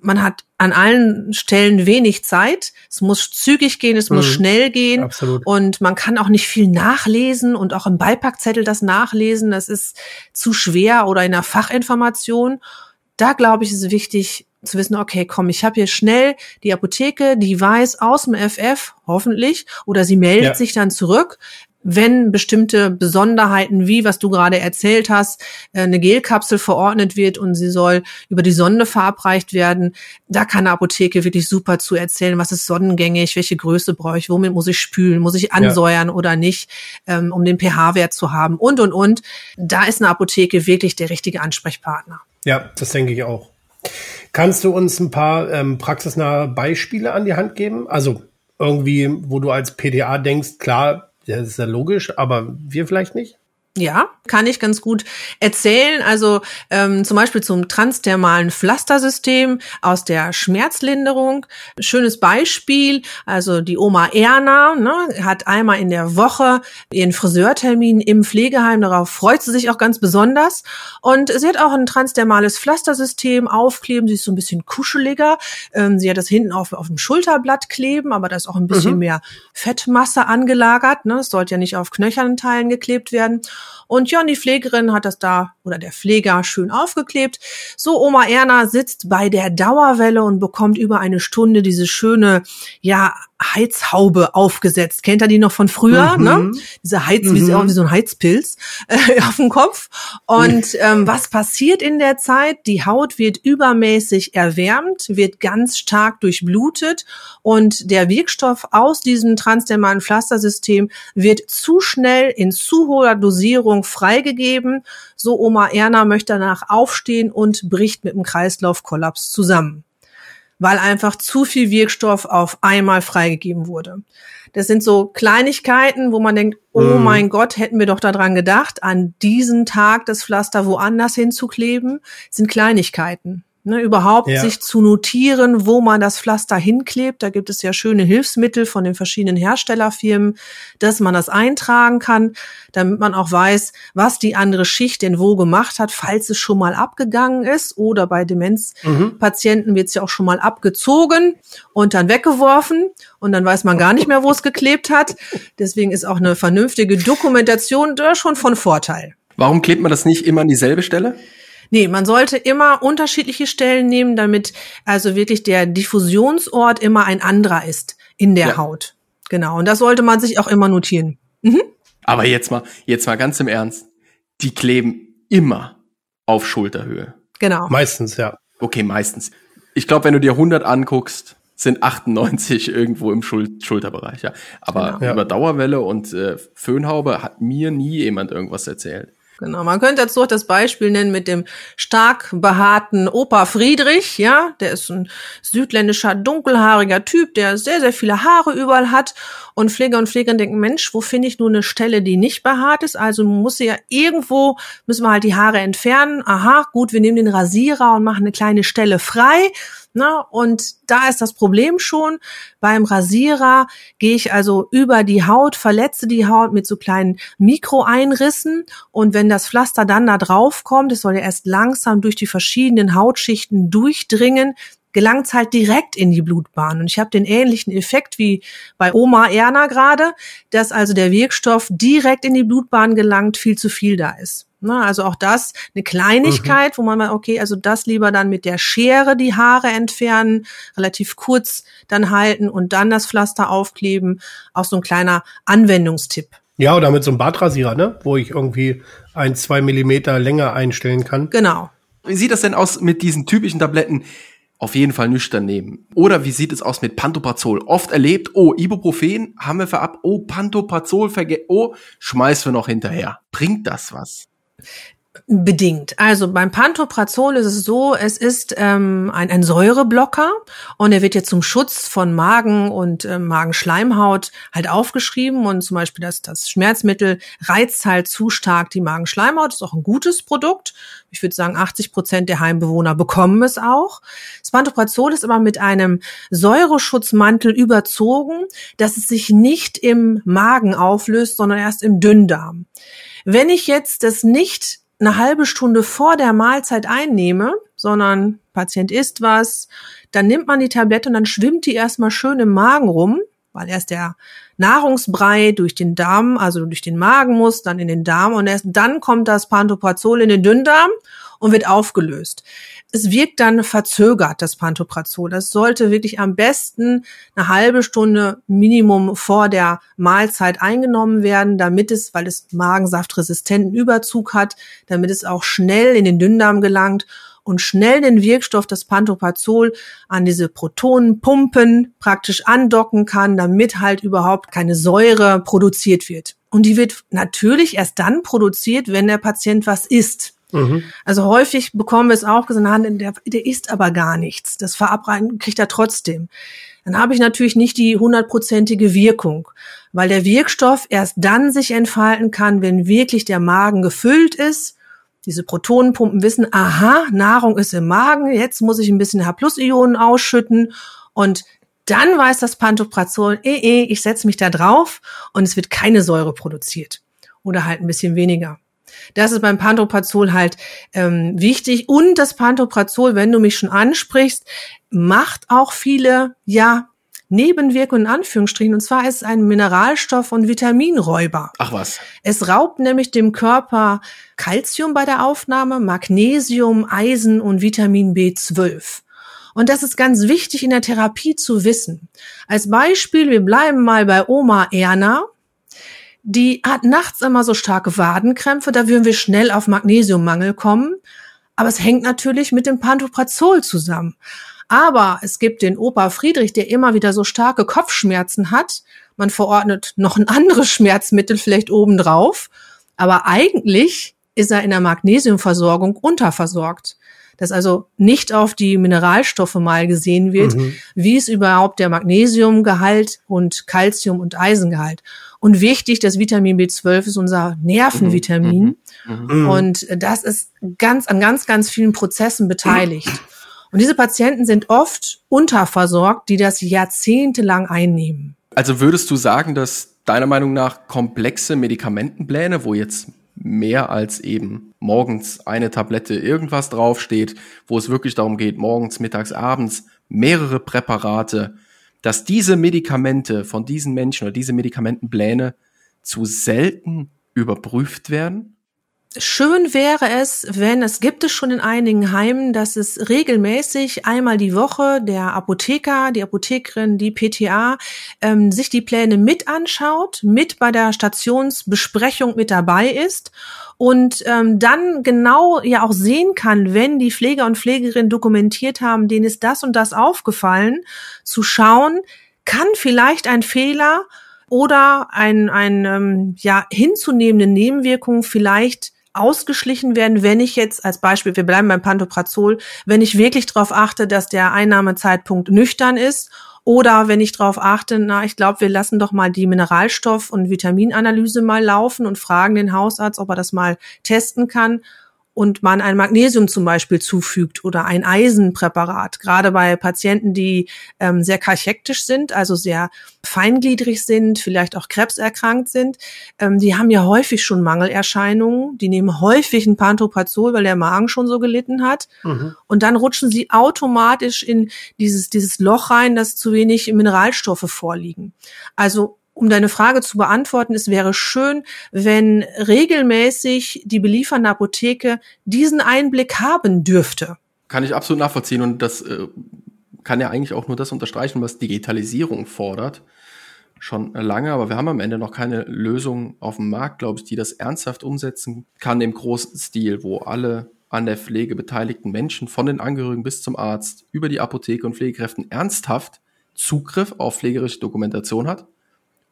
[SPEAKER 4] man hat an allen Stellen wenig Zeit. Es muss zügig gehen, es muss
[SPEAKER 3] Mhm.
[SPEAKER 4] schnell gehen.
[SPEAKER 3] Absolut.
[SPEAKER 4] Und man kann auch nicht viel nachlesen und auch im Beipackzettel das nachlesen. Das ist zu schwer oder in der Fachinformation. Da glaube ich, ist es wichtig zu wissen, okay, komm, ich habe hier schnell die Apotheke, die weiß aus dem FF, hoffentlich, oder sie meldet
[SPEAKER 3] Ja.
[SPEAKER 4] sich dann zurück, wenn bestimmte Besonderheiten, wie was du gerade erzählt hast, äh, eine Gelkapsel verordnet wird und sie soll über die Sonde verabreicht werden. Da kann eine Apotheke wirklich super zu erzählen, was ist sonnengängig, welche Größe brauche ich, womit muss ich spülen, muss ich ansäuern oder nicht, ähm, um den pH-Wert zu haben und, und, und. Da ist eine Apotheke wirklich der richtige Ansprechpartner.
[SPEAKER 3] Ja, das denke ich auch. Kannst du uns ein paar ähm, praxisnahe Beispiele an die Hand geben? Also irgendwie, wo du als PDA denkst, klar, das ist ja logisch, aber wir vielleicht nicht?
[SPEAKER 4] Ja, kann ich ganz gut erzählen. Also ähm, zum Beispiel zum transdermalen Pflastersystem aus der Schmerzlinderung. Schönes Beispiel. Also die Oma Erna ne, hat einmal in der Woche ihren Friseurtermin im Pflegeheim. Darauf freut sie sich auch ganz besonders. Und sie hat auch ein transdermales Pflastersystem aufkleben. Sie ist so ein bisschen kuscheliger. Ähm, sie hat das hinten auf, auf dem Schulterblatt kleben, aber da ist auch ein bisschen
[SPEAKER 3] Mhm.
[SPEAKER 4] mehr Fettmasse angelagert. Ne? Es sollte ja nicht auf knöchernen Teilen geklebt werden. Und ja, und die Pflegerin hat das da oder der Pfleger schön aufgeklebt. So, Oma Erna sitzt bei der Dauerwelle und bekommt über eine Stunde diese schöne, ja, Heizhaube aufgesetzt. Kennt ihr die noch von früher?
[SPEAKER 3] Mhm.
[SPEAKER 4] Ne? Diese Heiz, wie,
[SPEAKER 3] Mhm.
[SPEAKER 4] auch wie so ein Heizpilz äh, auf dem Kopf. Und ähm, was passiert in der Zeit? Die Haut wird übermäßig erwärmt, wird ganz stark durchblutet und der Wirkstoff aus diesem transdermalen Pflastersystem wird zu schnell in zu hoher Dosierung freigegeben. So Oma Erna möchte danach aufstehen und bricht mit dem Kreislaufkollaps zusammen weil einfach zu viel Wirkstoff auf einmal freigegeben wurde. Das sind so Kleinigkeiten, wo man denkt, oh
[SPEAKER 3] Mhm.
[SPEAKER 4] mein Gott, hätten wir doch daran gedacht, an diesen Tag das Pflaster woanders hinzukleben, Das sind Kleinigkeiten. Ne, überhaupt
[SPEAKER 3] Ja.
[SPEAKER 4] sich zu notieren, wo man das Pflaster hinklebt. Da gibt es ja schöne Hilfsmittel von den verschiedenen Herstellerfirmen, dass man das eintragen kann, damit man auch weiß, was die andere Schicht denn wo gemacht hat, falls es schon mal abgegangen ist. Oder bei Demenzpatienten wird es ja auch schon mal abgezogen und dann weggeworfen und dann weiß man gar nicht mehr, wo es geklebt hat. Deswegen ist auch eine vernünftige Dokumentation da schon von Vorteil.
[SPEAKER 2] Warum klebt man das nicht immer an dieselbe Stelle?
[SPEAKER 4] Nee, man sollte immer unterschiedliche Stellen nehmen, damit also wirklich der Diffusionsort immer ein anderer ist in der
[SPEAKER 2] Ja.
[SPEAKER 4] Haut. Genau. Und das sollte man sich auch immer notieren.
[SPEAKER 2] Aber jetzt mal, jetzt mal ganz im Ernst. Die kleben immer auf Schulterhöhe.
[SPEAKER 4] Genau.
[SPEAKER 3] Meistens, ja.
[SPEAKER 2] Okay, meistens. Ich glaube, wenn du dir 100 anguckst, sind 98 irgendwo im Schul Schulterbereich. Ja. Aber
[SPEAKER 4] Genau.
[SPEAKER 3] Ja.
[SPEAKER 2] über Dauerwelle und äh, Föhnhaube hat mir nie jemand irgendwas erzählt.
[SPEAKER 4] Genau, man könnte jetzt auch das Beispiel nennen mit dem stark behaarten Opa Friedrich, ja, der ist ein südländischer, dunkelhaariger Typ, der sehr, sehr viele Haare überall hat und Pfleger und Pflegerinnen denken, Mensch, wo finde ich nur eine Stelle, die nicht behaart ist? Also muss sie ja irgendwo, müssen wir halt die Haare entfernen. Aha, gut, wir nehmen den Rasierer und machen eine kleine Stelle frei. Na, und da ist das Problem schon. Beim Rasierer gehe ich also über die Haut, verletze die Haut mit so kleinen Mikroeinrissen. Und wenn das Pflaster dann da drauf kommt, es soll ja erst langsam durch die verschiedenen Hautschichten durchdringen, gelangt halt direkt in die Blutbahn. Und ich habe den ähnlichen Effekt wie bei Oma Erna gerade, dass also der Wirkstoff direkt in die Blutbahn gelangt, viel zu viel da ist. Ne, also auch das eine Kleinigkeit, mhm. wo man mal, okay, also das lieber dann mit der Schere die Haare entfernen, relativ kurz dann halten und dann das Pflaster aufkleben. Auch so ein kleiner Anwendungstipp.
[SPEAKER 3] Ja, oder mit so einem Bartrasierer, ne? Wo ich irgendwie ein, zwei Millimeter länger einstellen kann.
[SPEAKER 4] Genau.
[SPEAKER 2] Wie sieht das denn aus mit diesen typischen Tabletten? Auf jeden Fall nüchtern nehmen. Oder wie sieht es aus mit Pantoprazol? Oft erlebt, oh, Ibuprofen haben wir verab, oh, Pantoprazol verge, oh, schmeißen wir noch hinterher. Bringt das was?
[SPEAKER 4] Bedingt. Also beim Pantoprazol ist es so, es ist ähm, ein, ein Säureblocker und er wird jetzt zum Schutz von Magen und äh, Magenschleimhaut halt aufgeschrieben und zum Beispiel das, das Schmerzmittel reizt halt zu stark die Magenschleimhaut, ist auch ein gutes Produkt. Ich würde sagen, 80 Prozent der Heimbewohner bekommen es auch. Das Pantoprazol ist aber mit einem Säureschutzmantel überzogen, dass es sich nicht im Magen auflöst, sondern erst im Dünndarm. Wenn ich jetzt das nicht eine halbe Stunde vor der Mahlzeit einnehme, sondern Patient isst was, dann nimmt man die Tablette und dann schwimmt die erstmal schön im Magen rum, weil erst der Nahrungsbrei durch den Darm, also durch den Magen muss, dann in den Darm und erst dann kommt das Pantoprazol in den Dünndarm und wird aufgelöst. Es wirkt dann verzögert, das Pantoprazol. Das sollte wirklich am besten eine halbe Stunde Minimum vor der Mahlzeit eingenommen werden, damit es, weil es magensaftresistenten Überzug hat, damit es auch schnell in den Dünndarm gelangt und schnell den Wirkstoff, das Pantoprazol, an diese Protonenpumpen praktisch andocken kann, damit halt überhaupt keine Säure produziert wird. Und die wird natürlich erst dann produziert, wenn der Patient was isst. Mhm. Also häufig bekommen wir es auch gesagt, der, der isst aber gar nichts. Das Verabreichen kriegt er trotzdem. Dann habe ich natürlich nicht die hundertprozentige Wirkung, weil der Wirkstoff erst dann sich entfalten kann, wenn wirklich der Magen gefüllt ist. Diese Protonenpumpen wissen, aha, Nahrung ist im Magen, jetzt muss ich ein bisschen H-Plus-Ionen ausschütten und dann weiß das Pantoprazol, eh, eh, ich setze mich da drauf und es wird keine Säure produziert oder halt ein bisschen weniger. Das ist beim Pantoprazol halt ähm, wichtig. Und das Pantoprazol, wenn du mich schon ansprichst, macht auch viele, ja, Nebenwirkungen in Anführungsstrichen. Und zwar ist es ein Mineralstoff- und Vitaminräuber.
[SPEAKER 2] Ach was.
[SPEAKER 4] Es raubt nämlich dem Körper Calcium bei der Aufnahme, Magnesium, Eisen und Vitamin B12. Und das ist ganz wichtig in der Therapie zu wissen. Als Beispiel, wir bleiben mal bei Oma Erna die hat nachts immer so starke Wadenkrämpfe, da würden wir schnell auf Magnesiummangel kommen. Aber es hängt natürlich mit dem Pantoprazol zusammen. Aber es gibt den Opa Friedrich, der immer wieder so starke Kopfschmerzen hat. Man verordnet noch ein anderes Schmerzmittel vielleicht obendrauf. Aber eigentlich ist er in der Magnesiumversorgung unterversorgt dass also nicht auf die Mineralstoffe mal gesehen wird, mhm. wie ist überhaupt der Magnesiumgehalt und Calcium- und Eisengehalt. Und wichtig, das Vitamin B12 ist unser Nervenvitamin. Mhm. Mhm. Und das ist ganz, an ganz, ganz vielen Prozessen beteiligt. Und diese Patienten sind oft unterversorgt, die das jahrzehntelang einnehmen.
[SPEAKER 2] Also würdest du sagen, dass deiner Meinung nach komplexe Medikamentenpläne, wo jetzt mehr als eben morgens eine Tablette irgendwas draufsteht, wo es wirklich darum geht, morgens, mittags, abends mehrere Präparate, dass diese Medikamente von diesen Menschen oder diese Medikamentenpläne zu selten überprüft werden?
[SPEAKER 4] Schön wäre es, wenn es gibt es schon in einigen Heimen, dass es regelmäßig einmal die Woche der Apotheker, die Apothekerin, die PTA ähm, sich die Pläne mit anschaut, mit bei der Stationsbesprechung mit dabei ist und ähm, dann genau ja auch sehen kann, wenn die Pfleger und Pflegerinnen dokumentiert haben, denen ist das und das aufgefallen, zu schauen, kann vielleicht ein Fehler oder ein, ein ähm, ja, hinzunehmende Nebenwirkung vielleicht ausgeschlichen werden, wenn ich jetzt als Beispiel, wir bleiben beim Pantoprazol, wenn ich wirklich darauf achte, dass der Einnahmezeitpunkt nüchtern ist oder wenn ich darauf achte, na, ich glaube, wir lassen doch mal die Mineralstoff- und Vitaminanalyse mal laufen und fragen den Hausarzt, ob er das mal testen kann. Und man ein Magnesium zum Beispiel zufügt oder ein Eisenpräparat, gerade bei Patienten, die ähm, sehr kachektisch sind, also sehr feingliedrig sind, vielleicht auch krebserkrankt sind, ähm, die haben ja häufig schon Mangelerscheinungen, die nehmen häufig ein Pantoprazol, weil der Magen schon so gelitten hat mhm. und dann rutschen sie automatisch in dieses, dieses Loch rein, dass zu wenig Mineralstoffe vorliegen. Also um deine Frage zu beantworten, es wäre schön, wenn regelmäßig die beliefernde Apotheke diesen Einblick haben dürfte.
[SPEAKER 2] Kann ich absolut nachvollziehen und das äh, kann ja eigentlich auch nur das unterstreichen, was Digitalisierung fordert. Schon lange, aber wir haben am Ende noch keine Lösung auf dem Markt, glaube ich, die das ernsthaft umsetzen kann im großen Stil, wo alle an der Pflege beteiligten Menschen, von den Angehörigen bis zum Arzt, über die Apotheke und Pflegekräften ernsthaft Zugriff auf pflegerische Dokumentation hat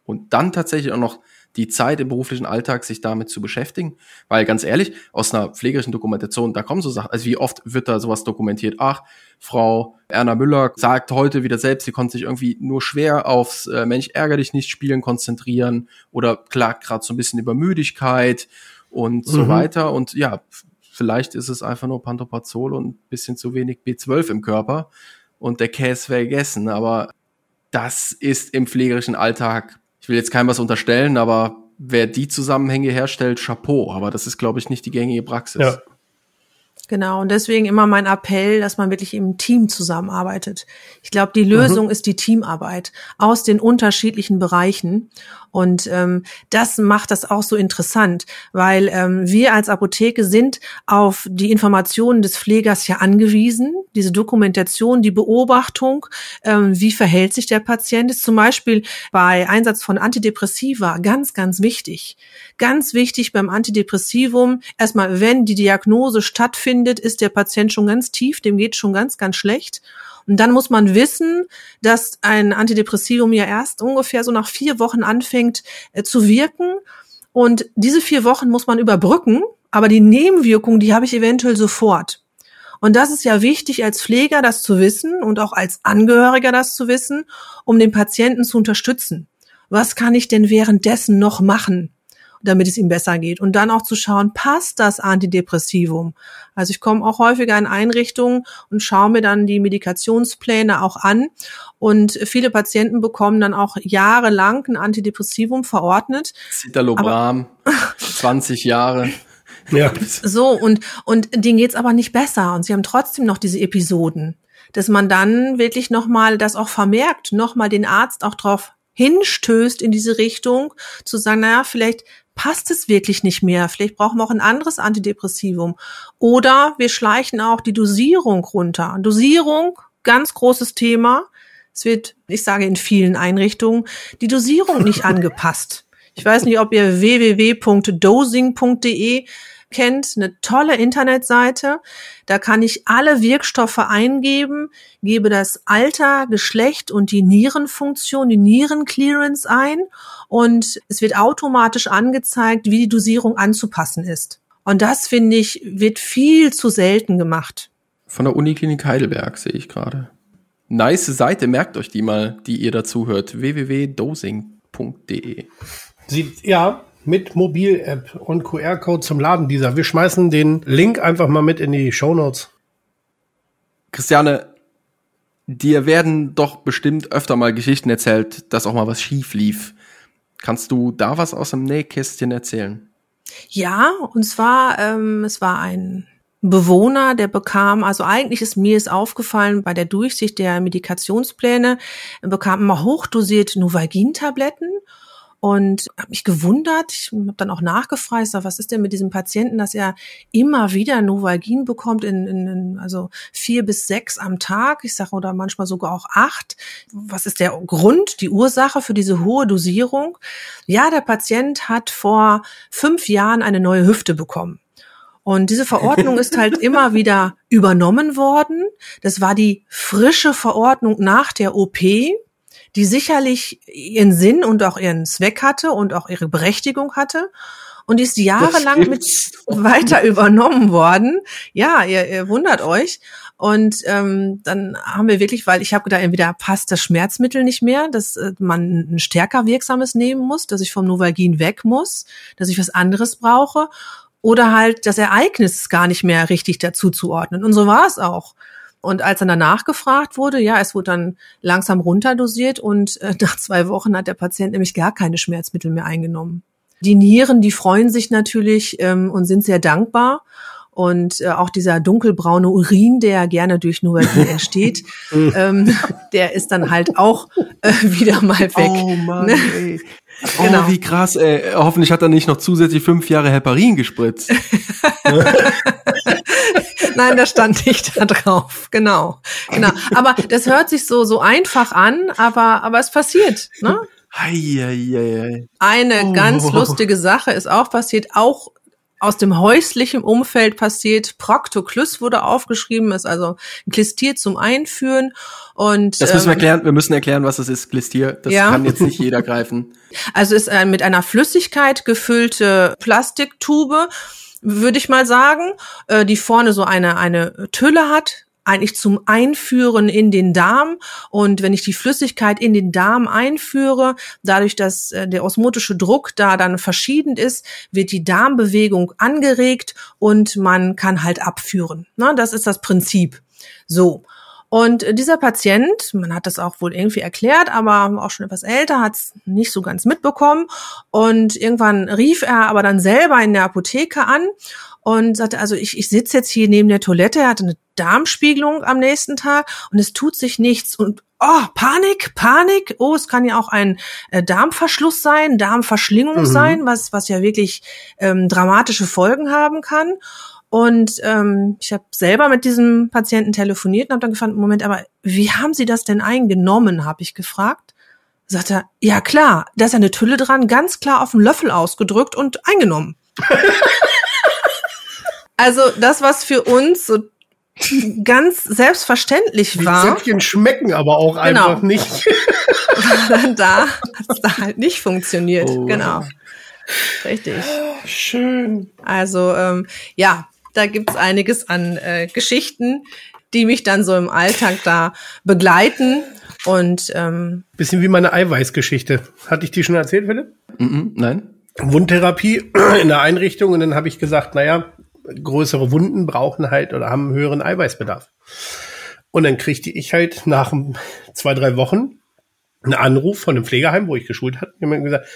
[SPEAKER 2] und dann tatsächlich auch noch die Zeit im beruflichen Alltag, sich damit zu beschäftigen. Weil ganz ehrlich, aus einer pflegerischen Dokumentation, da kommen so Sachen, also wie oft wird da sowas dokumentiert? Ach, Frau Erna Müller sagt heute wieder selbst, sie konnte sich irgendwie nur schwer aufs äh, Mensch ärger dich nicht spielen konzentrieren oder klagt gerade so ein bisschen über Müdigkeit und mhm. so weiter. Und ja, vielleicht ist es einfach nur Pantoprazol und ein bisschen zu wenig B12 im Körper und der Käse wäre gegessen, aber das ist im pflegerischen Alltag ich will jetzt keinem was unterstellen, aber wer die Zusammenhänge herstellt, Chapeau. Aber das ist, glaube ich, nicht die gängige Praxis. Ja.
[SPEAKER 4] Genau, und deswegen immer mein Appell, dass man wirklich im Team zusammenarbeitet. Ich glaube, die Lösung mhm. ist die Teamarbeit aus den unterschiedlichen Bereichen. Und ähm, das macht das auch so interessant, weil ähm, wir als Apotheke sind auf die Informationen des Pflegers ja angewiesen. Diese Dokumentation, die Beobachtung, ähm, wie verhält sich der Patient, ist zum Beispiel bei Einsatz von Antidepressiva ganz, ganz wichtig. Ganz wichtig beim Antidepressivum, erstmal, wenn die Diagnose stattfindet, ist der Patient schon ganz tief, dem geht schon ganz, ganz schlecht. Und dann muss man wissen, dass ein Antidepressivum ja erst ungefähr so nach vier Wochen anfängt äh, zu wirken. Und diese vier Wochen muss man überbrücken, aber die Nebenwirkungen, die habe ich eventuell sofort. Und das ist ja wichtig als Pfleger, das zu wissen und auch als Angehöriger das zu wissen, um den Patienten zu unterstützen. Was kann ich denn währenddessen noch machen? Damit es ihm besser geht. Und dann auch zu schauen, passt das Antidepressivum? Also ich komme auch häufiger in Einrichtungen und schaue mir dann die Medikationspläne auch an. Und viele Patienten bekommen dann auch jahrelang ein Antidepressivum verordnet.
[SPEAKER 2] Citalopram, 20 Jahre.
[SPEAKER 4] Ja. So, und, und denen geht's aber nicht besser. Und sie haben trotzdem noch diese Episoden dass man dann wirklich nochmal das auch vermerkt, nochmal den Arzt auch drauf hinstößt in diese Richtung, zu sagen, naja, vielleicht passt es wirklich nicht mehr. Vielleicht brauchen wir auch ein anderes Antidepressivum. Oder wir schleichen auch die Dosierung runter. Dosierung, ganz großes Thema. Es wird, ich sage in vielen Einrichtungen, die Dosierung nicht angepasst. Ich weiß nicht, ob ihr www.dosing.de kennt, eine tolle Internetseite. Da kann ich alle Wirkstoffe eingeben, gebe das Alter, Geschlecht und die Nierenfunktion, die Nierenclearance ein und es wird automatisch angezeigt, wie die Dosierung anzupassen ist. Und das, finde ich, wird viel zu selten gemacht.
[SPEAKER 2] Von der Uniklinik Heidelberg sehe ich gerade. Nice Seite, merkt euch die mal, die ihr dazu hört. www.dosing.de.
[SPEAKER 3] Sieht, ja, mit Mobil-App und QR-Code zum Laden dieser. Wir schmeißen den Link einfach mal mit in die Show Notes.
[SPEAKER 2] Christiane, dir werden doch bestimmt öfter mal Geschichten erzählt, dass auch mal was schief lief. Kannst du da was aus dem Nähkästchen erzählen?
[SPEAKER 4] Ja, und zwar, ähm, es war ein Bewohner, der bekam, also eigentlich ist mir es aufgefallen bei der Durchsicht der Medikationspläne, bekam immer hochdosiert Novalgin-Tabletten und habe mich gewundert. Ich habe dann auch nachgefragt, sag, was ist denn mit diesem Patienten, dass er immer wieder Novalgin bekommt, in, in, in also vier bis sechs am Tag. Ich sage oder manchmal sogar auch acht. Was ist der Grund, die Ursache für diese hohe Dosierung? Ja, der Patient hat vor fünf Jahren eine neue Hüfte bekommen. Und diese Verordnung ist halt immer wieder übernommen worden. Das war die frische Verordnung nach der OP die sicherlich ihren Sinn und auch ihren Zweck hatte und auch ihre Berechtigung hatte und die ist jahrelang mit weiter übernommen worden. Ja, ihr, ihr wundert euch. Und ähm, dann haben wir wirklich, weil ich habe gedacht, entweder passt das Schmerzmittel nicht mehr, dass äh, man ein stärker wirksames nehmen muss, dass ich vom Novalgin weg muss, dass ich was anderes brauche. oder halt das Ereignis gar nicht mehr richtig dazu zu ordnen. Und so war es auch. Und als dann danach gefragt wurde, ja, es wurde dann langsam runterdosiert und äh, nach zwei Wochen hat der Patient nämlich gar keine Schmerzmittel mehr eingenommen. Die Nieren, die freuen sich natürlich ähm, und sind sehr dankbar. Und äh, auch dieser dunkelbraune Urin, der gerne durch Novalgin entsteht, ähm, der ist dann halt auch äh, wieder mal weg.
[SPEAKER 2] Oh Mann,
[SPEAKER 4] Ne?
[SPEAKER 2] ey. Oh,
[SPEAKER 4] Genau.
[SPEAKER 2] wie krass, ey. Hoffentlich hat er nicht noch zusätzlich fünf Jahre Heparin gespritzt.
[SPEAKER 4] Nein, da stand nicht da drauf. Genau. Genau. Aber das hört sich so, so einfach an, aber, aber es passiert, ne?
[SPEAKER 2] Eieiei.
[SPEAKER 4] Eine
[SPEAKER 2] Oh.
[SPEAKER 4] ganz lustige Sache ist auch passiert, auch aus dem häuslichen Umfeld passiert. Proctoclus wurde aufgeschrieben, ist also ein Klistier zum Einführen. Und
[SPEAKER 2] Das müssen wir
[SPEAKER 4] ähm,
[SPEAKER 2] erklären, wir müssen erklären, was das ist, Glistier. Das
[SPEAKER 4] Ja.
[SPEAKER 2] kann jetzt nicht jeder greifen.
[SPEAKER 4] Also ist ein mit einer Flüssigkeit gefüllte Plastiktube, würde ich mal sagen, äh, die vorne so eine, eine Tülle hat, eigentlich zum Einführen in den Darm. Und wenn ich die Flüssigkeit in den Darm einführe, dadurch, dass äh, der osmotische Druck da dann verschieden ist, wird die Darmbewegung angeregt und man kann halt abführen. Na, das ist das Prinzip. So. Und dieser Patient, man hat das auch wohl irgendwie erklärt, aber auch schon etwas älter, hat es nicht so ganz mitbekommen. Und irgendwann rief er aber dann selber in der Apotheke an und sagte, also ich, ich sitze jetzt hier neben der Toilette, er hatte eine Darmspiegelung am nächsten Tag und es tut sich nichts. Und oh, Panik, Panik. Oh, es kann ja auch ein äh, Darmverschluss sein, Darmverschlingung
[SPEAKER 3] Mhm.
[SPEAKER 4] sein, was, was ja wirklich ähm, dramatische Folgen haben kann. Und ähm, ich habe selber mit diesem Patienten telefoniert und habe dann gefragt, Moment, aber wie haben Sie das denn eingenommen, habe ich gefragt. Sagt er, ja klar, da ist eine Tülle dran, ganz klar auf den Löffel ausgedrückt und eingenommen. also das, was für uns so ganz selbstverständlich
[SPEAKER 3] Die
[SPEAKER 4] war,
[SPEAKER 3] Zäpfchen schmecken aber auch einfach
[SPEAKER 4] Genau.
[SPEAKER 3] nicht.
[SPEAKER 4] da hat es da halt nicht funktioniert.
[SPEAKER 2] Oh.
[SPEAKER 4] Genau. Richtig.
[SPEAKER 3] Schön.
[SPEAKER 4] Also ähm, ja, da gibt's einiges an äh, Geschichten, die mich dann so im Alltag da begleiten. Und ähm,
[SPEAKER 3] Bisschen wie meine Eiweißgeschichte. Hatte ich die schon erzählt, Philipp?
[SPEAKER 2] Mhm, nein?
[SPEAKER 3] Wundtherapie in der Einrichtung und dann habe ich gesagt, naja, größere Wunden brauchen halt oder haben einen höheren Eiweißbedarf. Und dann kriegte ich halt nach zwei, drei Wochen einen Anruf von einem Pflegeheim, wo ich geschult hatte. Jemand hat gesagt,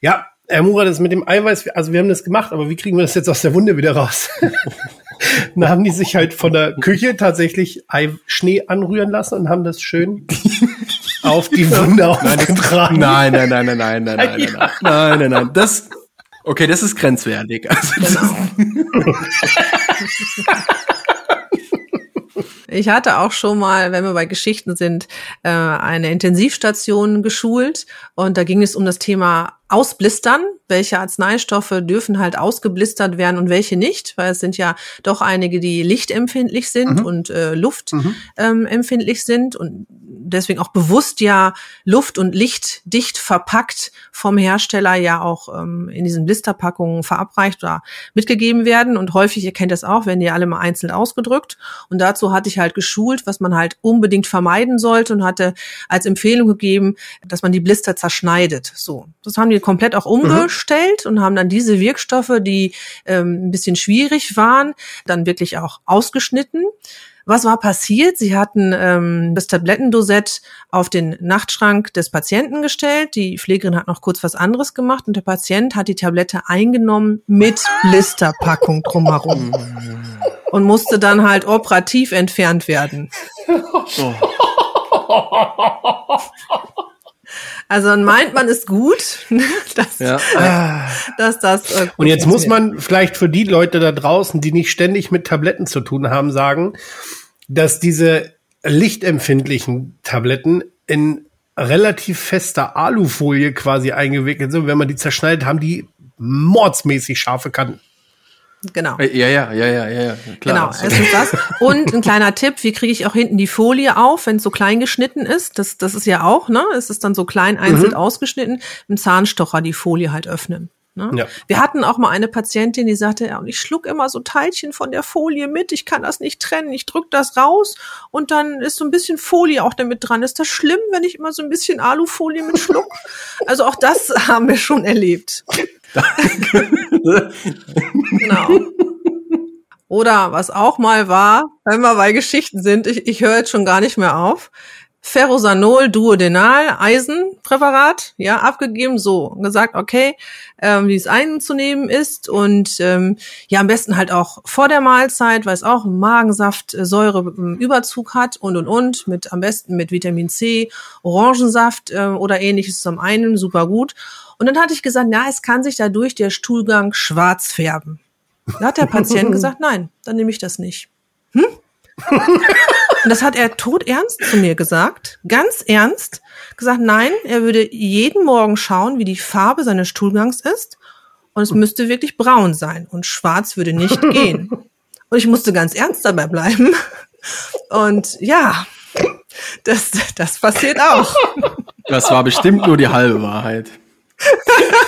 [SPEAKER 3] ja, Herr Murat, das mit dem Eiweiß, also wir haben das gemacht, aber wie kriegen wir das jetzt aus der Wunde wieder raus? dann haben die sich halt von der Küche tatsächlich Ei Schnee anrühren lassen und haben das schön auf die Wunde aufgetragen.
[SPEAKER 2] Nein, nein, nein, nein, nein, nein, nein, nein, nein, nein, nein, nein. Das, okay, das ist grenzwertig. Also, das,
[SPEAKER 4] ich hatte auch schon mal, wenn wir bei Geschichten sind, äh, eine Intensivstation geschult. Und da ging es um das Thema Ausblistern. Welche Arzneistoffe dürfen halt ausgeblistert werden und welche nicht? Weil es sind ja doch einige, die lichtempfindlich sind und äh, luftempfindlich ähm, empfindlich sind und deswegen auch bewusst ja Luft und Licht dicht verpackt vom Hersteller ja auch ähm, in diesen Blisterpackungen verabreicht oder mitgegeben werden. Und häufig, ihr kennt das auch, werden die alle mal einzeln ausgedrückt. Und dazu hatte ich halt geschult, was man halt unbedingt vermeiden sollte und hatte als Empfehlung gegeben, dass man die Blister zerschneidet. So, das haben die komplett auch umgestellt und haben dann diese Wirkstoffe, die ähm, ein bisschen schwierig waren, dann wirklich auch ausgeschnitten. Was war passiert? Sie hatten ähm, das Tablettendosett auf den Nachtschrank des Patienten gestellt. Die Pflegerin hat noch kurz was anderes gemacht und der Patient hat die Tablette eingenommen mit Blisterpackung drumherum und musste dann halt operativ entfernt werden. Also dann meint man ist gut, dass,
[SPEAKER 2] ja.
[SPEAKER 4] dass das. Äh, gut
[SPEAKER 3] Und jetzt muss man vielleicht für die Leute da draußen, die nicht ständig mit Tabletten zu tun haben, sagen, dass diese lichtempfindlichen Tabletten in relativ fester Alufolie quasi eingewickelt sind. Wenn man die zerschneidet, haben die mordsmäßig scharfe Kanten.
[SPEAKER 4] Genau.
[SPEAKER 2] Ja, ja, ja, ja, ja, ja, klar.
[SPEAKER 4] Genau, es ist das. Und ein kleiner Tipp, wie kriege ich auch hinten die Folie auf, wenn es so klein geschnitten ist? Das, das ist ja auch, ne? Es ist dann so klein einzeln ausgeschnitten, mit dem Zahnstocher die Folie halt öffnen. Ne?
[SPEAKER 3] Ja.
[SPEAKER 4] Wir hatten auch mal eine Patientin, die sagte, ja, und ich schluck immer so Teilchen von der Folie mit, ich kann das nicht trennen, ich drück das raus und dann ist so ein bisschen Folie auch damit dran. Ist das schlimm, wenn ich immer so ein bisschen Alufolie mitschluck? also auch das haben wir schon erlebt. genau. Oder was auch mal war, wenn wir bei Geschichten sind, ich, ich höre jetzt schon gar nicht mehr auf. Ferrosanol Duodenal Eisenpräparat, ja, abgegeben, so gesagt, okay, ähm, wie es einzunehmen ist und ähm, ja, am besten halt auch vor der Mahlzeit, weil es auch Magensaft, äh, Säure ähm, Überzug hat und und und mit am besten mit Vitamin C, Orangensaft äh, oder ähnliches zum einen super gut. Und dann hatte ich gesagt, na, es kann sich dadurch der Stuhlgang schwarz färben. Da hat der Patient gesagt, nein, dann nehme ich das nicht. Hm? Und das hat er todernst zu mir gesagt, ganz ernst, gesagt, nein, er würde jeden Morgen schauen, wie die Farbe seines Stuhlgangs ist. Und es müsste wirklich braun sein. Und schwarz würde nicht gehen. Und ich musste ganz ernst dabei bleiben. Und ja, das, das passiert auch.
[SPEAKER 2] Das war bestimmt nur die halbe Wahrheit.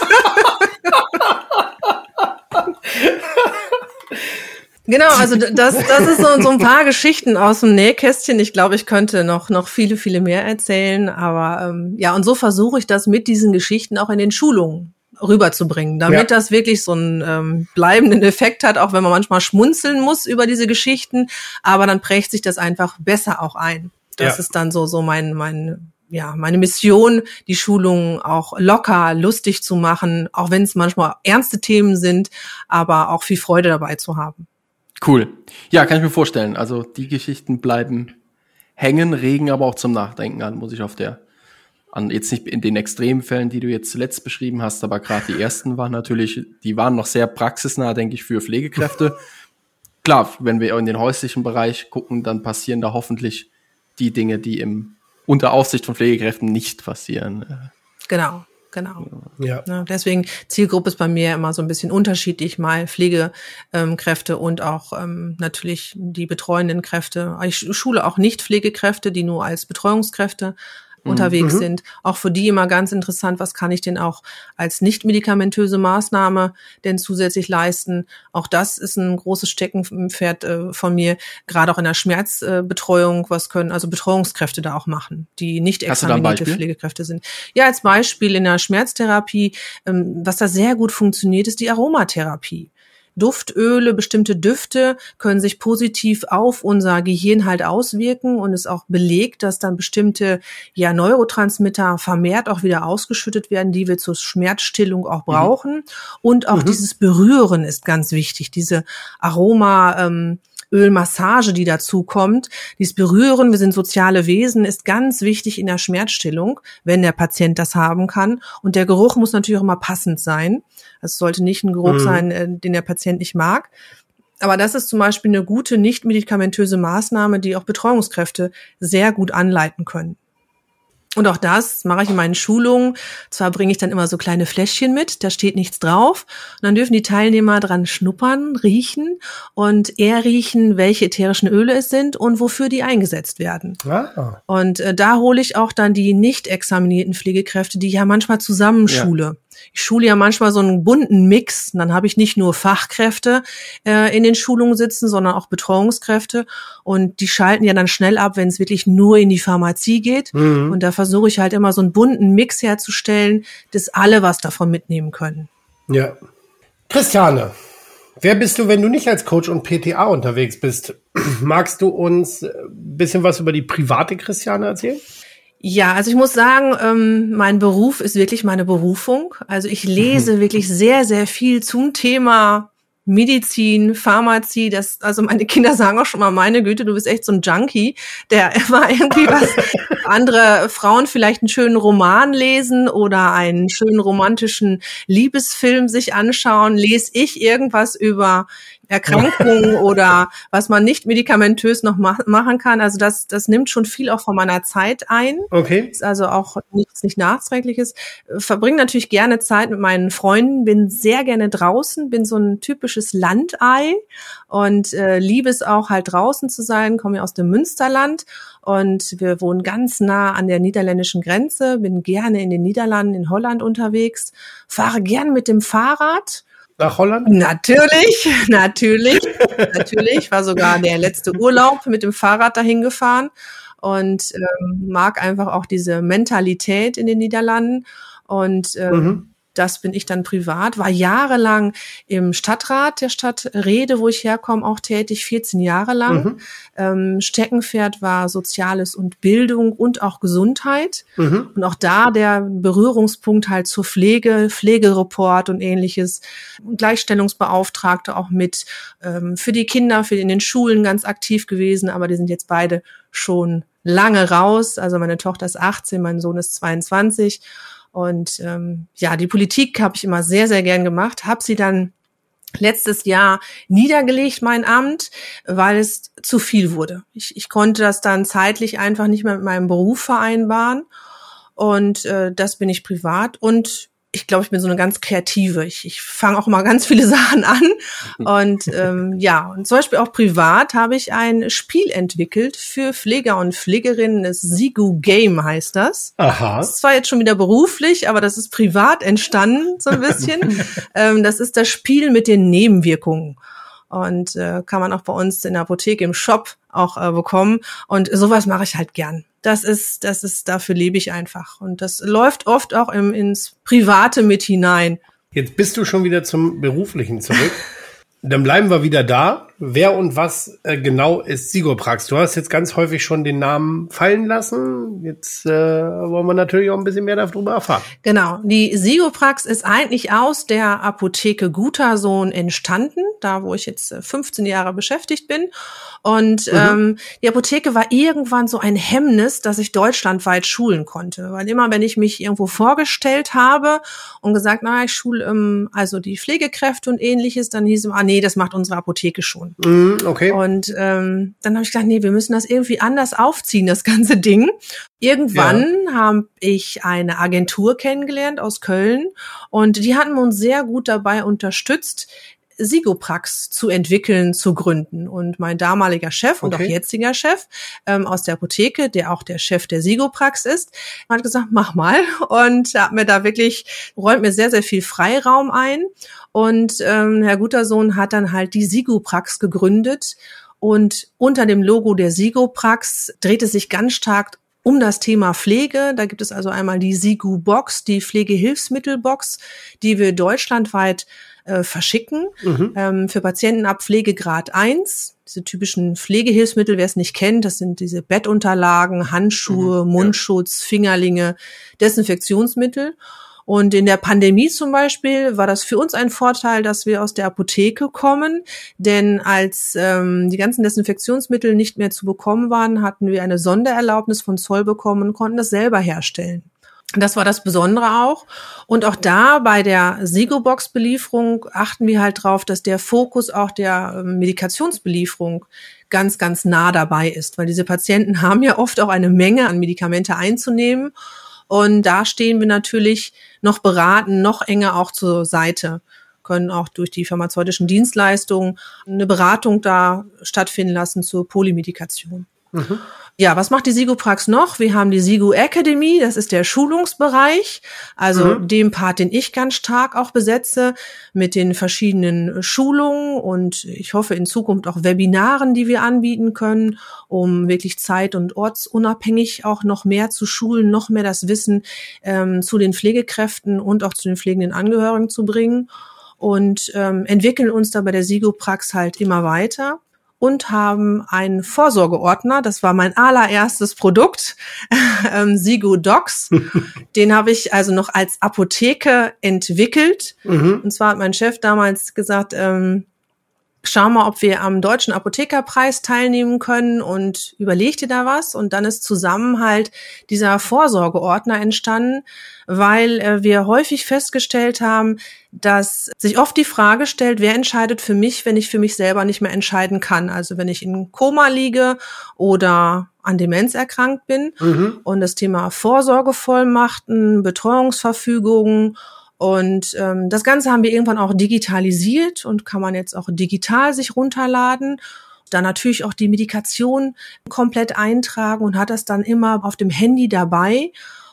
[SPEAKER 4] Genau, also das, das ist so, so ein paar Geschichten aus dem Nähkästchen. Ich glaube, ich könnte noch, noch viele, viele mehr erzählen. Aber ähm, ja, und so versuche ich das mit diesen Geschichten auch in den Schulungen rüberzubringen, damit ja. das wirklich so einen ähm, bleibenden Effekt hat, auch wenn man manchmal schmunzeln muss über diese Geschichten, aber dann prägt sich das einfach besser auch ein. Das ja. ist dann so so mein mein ja, meine Mission, die Schulungen auch locker, lustig zu machen, auch wenn es manchmal ernste Themen sind, aber auch viel Freude dabei zu haben.
[SPEAKER 2] Cool. Ja, kann ich mir vorstellen. Also die Geschichten bleiben hängen, regen aber auch zum Nachdenken an, muss ich auf der, an jetzt nicht in den Extremfällen, die du jetzt zuletzt beschrieben hast, aber gerade die ersten waren natürlich, die waren noch sehr praxisnah, denke ich, für Pflegekräfte. Klar, wenn wir in den häuslichen Bereich gucken, dann passieren da hoffentlich die Dinge, die im unter Aufsicht von Pflegekräften nicht passieren.
[SPEAKER 4] Genau. Genau. Ja. ja. Deswegen Zielgruppe ist bei mir immer so ein bisschen unterschiedlich, mal Pflegekräfte und auch ähm, natürlich die betreuenden Kräfte. Ich schule auch nicht Pflegekräfte, die nur als Betreuungskräfte unterwegs mhm. sind. Auch für die immer ganz interessant, was kann ich denn auch als nicht medikamentöse Maßnahme denn zusätzlich leisten? Auch das ist ein großes Steckenpferd äh, von mir, gerade auch in der Schmerzbetreuung, was können also Betreuungskräfte da auch machen, die nicht examinierte Pflegekräfte sind. Ja, als Beispiel in der Schmerztherapie, ähm, was da sehr gut funktioniert, ist die Aromatherapie. Duftöle, bestimmte Düfte können sich positiv auf unser Gehirn halt auswirken und ist auch belegt, dass dann bestimmte ja Neurotransmitter vermehrt auch wieder ausgeschüttet werden, die wir zur Schmerzstillung auch mhm. brauchen. Mhm. Und auch mhm. dieses Berühren ist ganz wichtig, diese Aroma. Ähm, Ölmassage, die dazu kommt. Dieses Berühren, wir sind soziale Wesen, ist ganz wichtig in der Schmerzstillung, wenn der Patient das haben kann. Und der Geruch muss natürlich auch immer passend sein. Es sollte nicht ein Geruch mhm. sein, äh, den der Patient nicht mag. Aber das ist zum Beispiel eine gute, nicht medikamentöse Maßnahme, die auch Betreuungskräfte sehr gut anleiten können. Und auch das mache ich in meinen Schulungen. Zwar bringe ich dann immer so kleine Fläschchen mit, da steht nichts drauf. Und dann dürfen die Teilnehmer dran schnuppern, riechen und eher riechen, welche ätherischen Öle es sind und wofür die eingesetzt werden. Ah. Und äh, da hole ich auch dann die nicht examinierten Pflegekräfte, die ich ja manchmal zusammenschule. Ja ich schule ja manchmal so einen bunten Mix. Und dann habe ich nicht nur Fachkräfte äh, in den Schulungen sitzen, sondern auch Betreuungskräfte. Und die schalten ja dann schnell ab, wenn es wirklich nur in die Pharmazie geht. Mhm. Und da versuche ich halt immer so einen bunten Mix herzustellen, dass alle was davon mitnehmen können.
[SPEAKER 3] Ja. Christiane, wer bist du, wenn du nicht als Coach und PTA unterwegs bist? Magst du uns ein bisschen was über die private Christiane erzählen?
[SPEAKER 4] Ja, also ich muss sagen, ähm, mein Beruf ist wirklich meine Berufung. Also ich lese mhm. wirklich sehr, sehr viel zum Thema Medizin, Pharmazie, das, also meine Kinder sagen auch schon mal, meine Güte, du bist echt so ein Junkie, der immer irgendwie was andere Frauen vielleicht einen schönen Roman lesen oder einen schönen romantischen Liebesfilm sich anschauen, lese ich irgendwas über Erkrankungen oder was man nicht medikamentös noch ma machen kann. Also das, das nimmt schon viel auch von meiner Zeit ein.
[SPEAKER 3] Okay.
[SPEAKER 4] Ist also auch nichts nicht nachträgliches. Verbringe natürlich gerne Zeit mit meinen Freunden, bin sehr gerne draußen, bin so ein typisches Landei. Und äh, liebe es auch halt draußen zu sein, komme ja aus dem Münsterland. Und wir wohnen ganz nah an der niederländischen Grenze, bin gerne in den Niederlanden, in Holland unterwegs, fahre gern mit dem Fahrrad
[SPEAKER 3] nach Holland?
[SPEAKER 4] Natürlich, natürlich, natürlich. War sogar der letzte Urlaub mit dem Fahrrad dahin gefahren und ähm, mag einfach auch diese Mentalität in den Niederlanden. Und ähm, mhm. Das bin ich dann privat, war jahrelang im Stadtrat der Stadt Rede, wo ich herkomme, auch tätig, 14 Jahre lang. Mhm. Ähm, Steckenpferd war Soziales und Bildung und auch Gesundheit. Mhm. Und auch da der Berührungspunkt halt zur Pflege, Pflegereport und ähnliches. Gleichstellungsbeauftragte auch mit ähm, für die Kinder, für in den Schulen ganz aktiv gewesen, aber die sind jetzt beide schon lange raus. Also meine Tochter ist 18, mein Sohn ist 22. Und ähm, ja, die Politik habe ich immer sehr, sehr gern gemacht, habe sie dann letztes Jahr niedergelegt, mein Amt, weil es zu viel wurde. Ich, ich konnte das dann zeitlich einfach nicht mehr mit meinem Beruf vereinbaren. Und äh, das bin ich privat. Und ich glaube, ich bin so eine ganz kreative. Ich, ich fange auch mal ganz viele Sachen an. Und ähm, ja, und zum Beispiel auch privat habe ich ein Spiel entwickelt für Pfleger und Pflegerinnen. Das Sigu Game heißt das. Aha. Das ist zwar jetzt schon wieder beruflich, aber das ist privat entstanden, so ein bisschen. ähm, das ist das Spiel mit den Nebenwirkungen. Und äh, kann man auch bei uns in der Apotheke im Shop auch äh, bekommen. Und sowas mache ich halt gern das ist, das ist, dafür lebe ich einfach. Und das läuft oft auch im, ins Private mit hinein.
[SPEAKER 3] Jetzt bist du schon wieder zum Beruflichen zurück. Dann bleiben wir wieder da. Wer und was äh, genau ist Sigoprax? Du hast jetzt ganz häufig schon den Namen fallen lassen. Jetzt äh, wollen wir natürlich auch ein bisschen mehr darüber erfahren.
[SPEAKER 4] Genau. Die Sigoprax ist eigentlich aus der Apotheke Gutersohn entstanden, da wo ich jetzt 15 äh, Jahre beschäftigt bin. Und mhm. ähm, die Apotheke war irgendwann so ein Hemmnis, dass ich deutschlandweit schulen konnte. Weil immer, wenn ich mich irgendwo vorgestellt habe und gesagt, na, ich schule ähm, also die Pflegekräfte und ähnliches, dann hieß es, ah nee, das macht unsere Apotheke schon. Mhm, okay. Und ähm, dann habe ich gedacht, nee, wir müssen das irgendwie anders aufziehen, das ganze Ding. Irgendwann ja. habe ich eine Agentur kennengelernt aus Köln und die hatten uns sehr gut dabei unterstützt, Sigoprax zu entwickeln, zu gründen. Und mein damaliger Chef und okay. auch jetziger Chef ähm, aus der Apotheke, der auch der Chef der Sigoprax ist, hat gesagt, mach mal und hat mir da wirklich, räumt mir sehr, sehr viel Freiraum ein. Und ähm, Herr Gutersohn hat dann halt die Sigoprax gegründet. Und unter dem Logo der Sigoprax dreht es sich ganz stark um das Thema Pflege. Da gibt es also einmal die Sigu Box, die Pflegehilfsmittelbox, die wir deutschlandweit äh, verschicken mhm. ähm, für Patienten ab Pflegegrad 1. Diese typischen Pflegehilfsmittel, wer es nicht kennt, das sind diese Bettunterlagen, Handschuhe, mhm, Mundschutz, ja. Fingerlinge, Desinfektionsmittel. Und in der Pandemie zum Beispiel war das für uns ein Vorteil, dass wir aus der Apotheke kommen, denn als ähm, die ganzen Desinfektionsmittel nicht mehr zu bekommen waren, hatten wir eine Sondererlaubnis von Zoll bekommen und konnten das selber herstellen. Das war das Besondere auch. Und auch da bei der Sigo-Box-Belieferung achten wir halt drauf, dass der Fokus auch der ähm, Medikationsbelieferung ganz, ganz nah dabei ist, weil diese Patienten haben ja oft auch eine Menge an Medikamente einzunehmen. Und da stehen wir natürlich noch beraten, noch enger auch zur Seite können auch durch die pharmazeutischen Dienstleistungen eine Beratung da stattfinden lassen zur Polymedikation. Mhm. Ja, was macht die Sigoprax noch? Wir haben die Sigo Academy, das ist der Schulungsbereich, also mhm. dem Part, den ich ganz stark auch besetze, mit den verschiedenen Schulungen und ich hoffe in Zukunft auch Webinaren, die wir anbieten können, um wirklich zeit- und ortsunabhängig auch noch mehr zu schulen, noch mehr das Wissen ähm, zu den Pflegekräften und auch zu den pflegenden Angehörigen zu bringen und ähm, entwickeln uns da bei der Sigoprax halt immer weiter und haben einen Vorsorgeordner. Das war mein allererstes Produkt, ähm, Sigo Docs. Den habe ich also noch als Apotheke entwickelt. Mhm. Und zwar hat mein Chef damals gesagt, ähm, schau mal, ob wir am deutschen Apothekerpreis teilnehmen können und überleg dir da was. Und dann ist zusammen halt dieser Vorsorgeordner entstanden, weil äh, wir häufig festgestellt haben, dass sich oft die Frage stellt, wer entscheidet für mich, wenn ich für mich selber nicht mehr entscheiden kann. Also wenn ich in Koma liege oder an Demenz erkrankt bin. Mhm. Und das Thema Vorsorgevollmachten, Betreuungsverfügungen und ähm, das Ganze haben wir irgendwann auch digitalisiert und kann man jetzt auch digital sich runterladen. Dann natürlich auch die Medikation komplett eintragen und hat das dann immer auf dem Handy dabei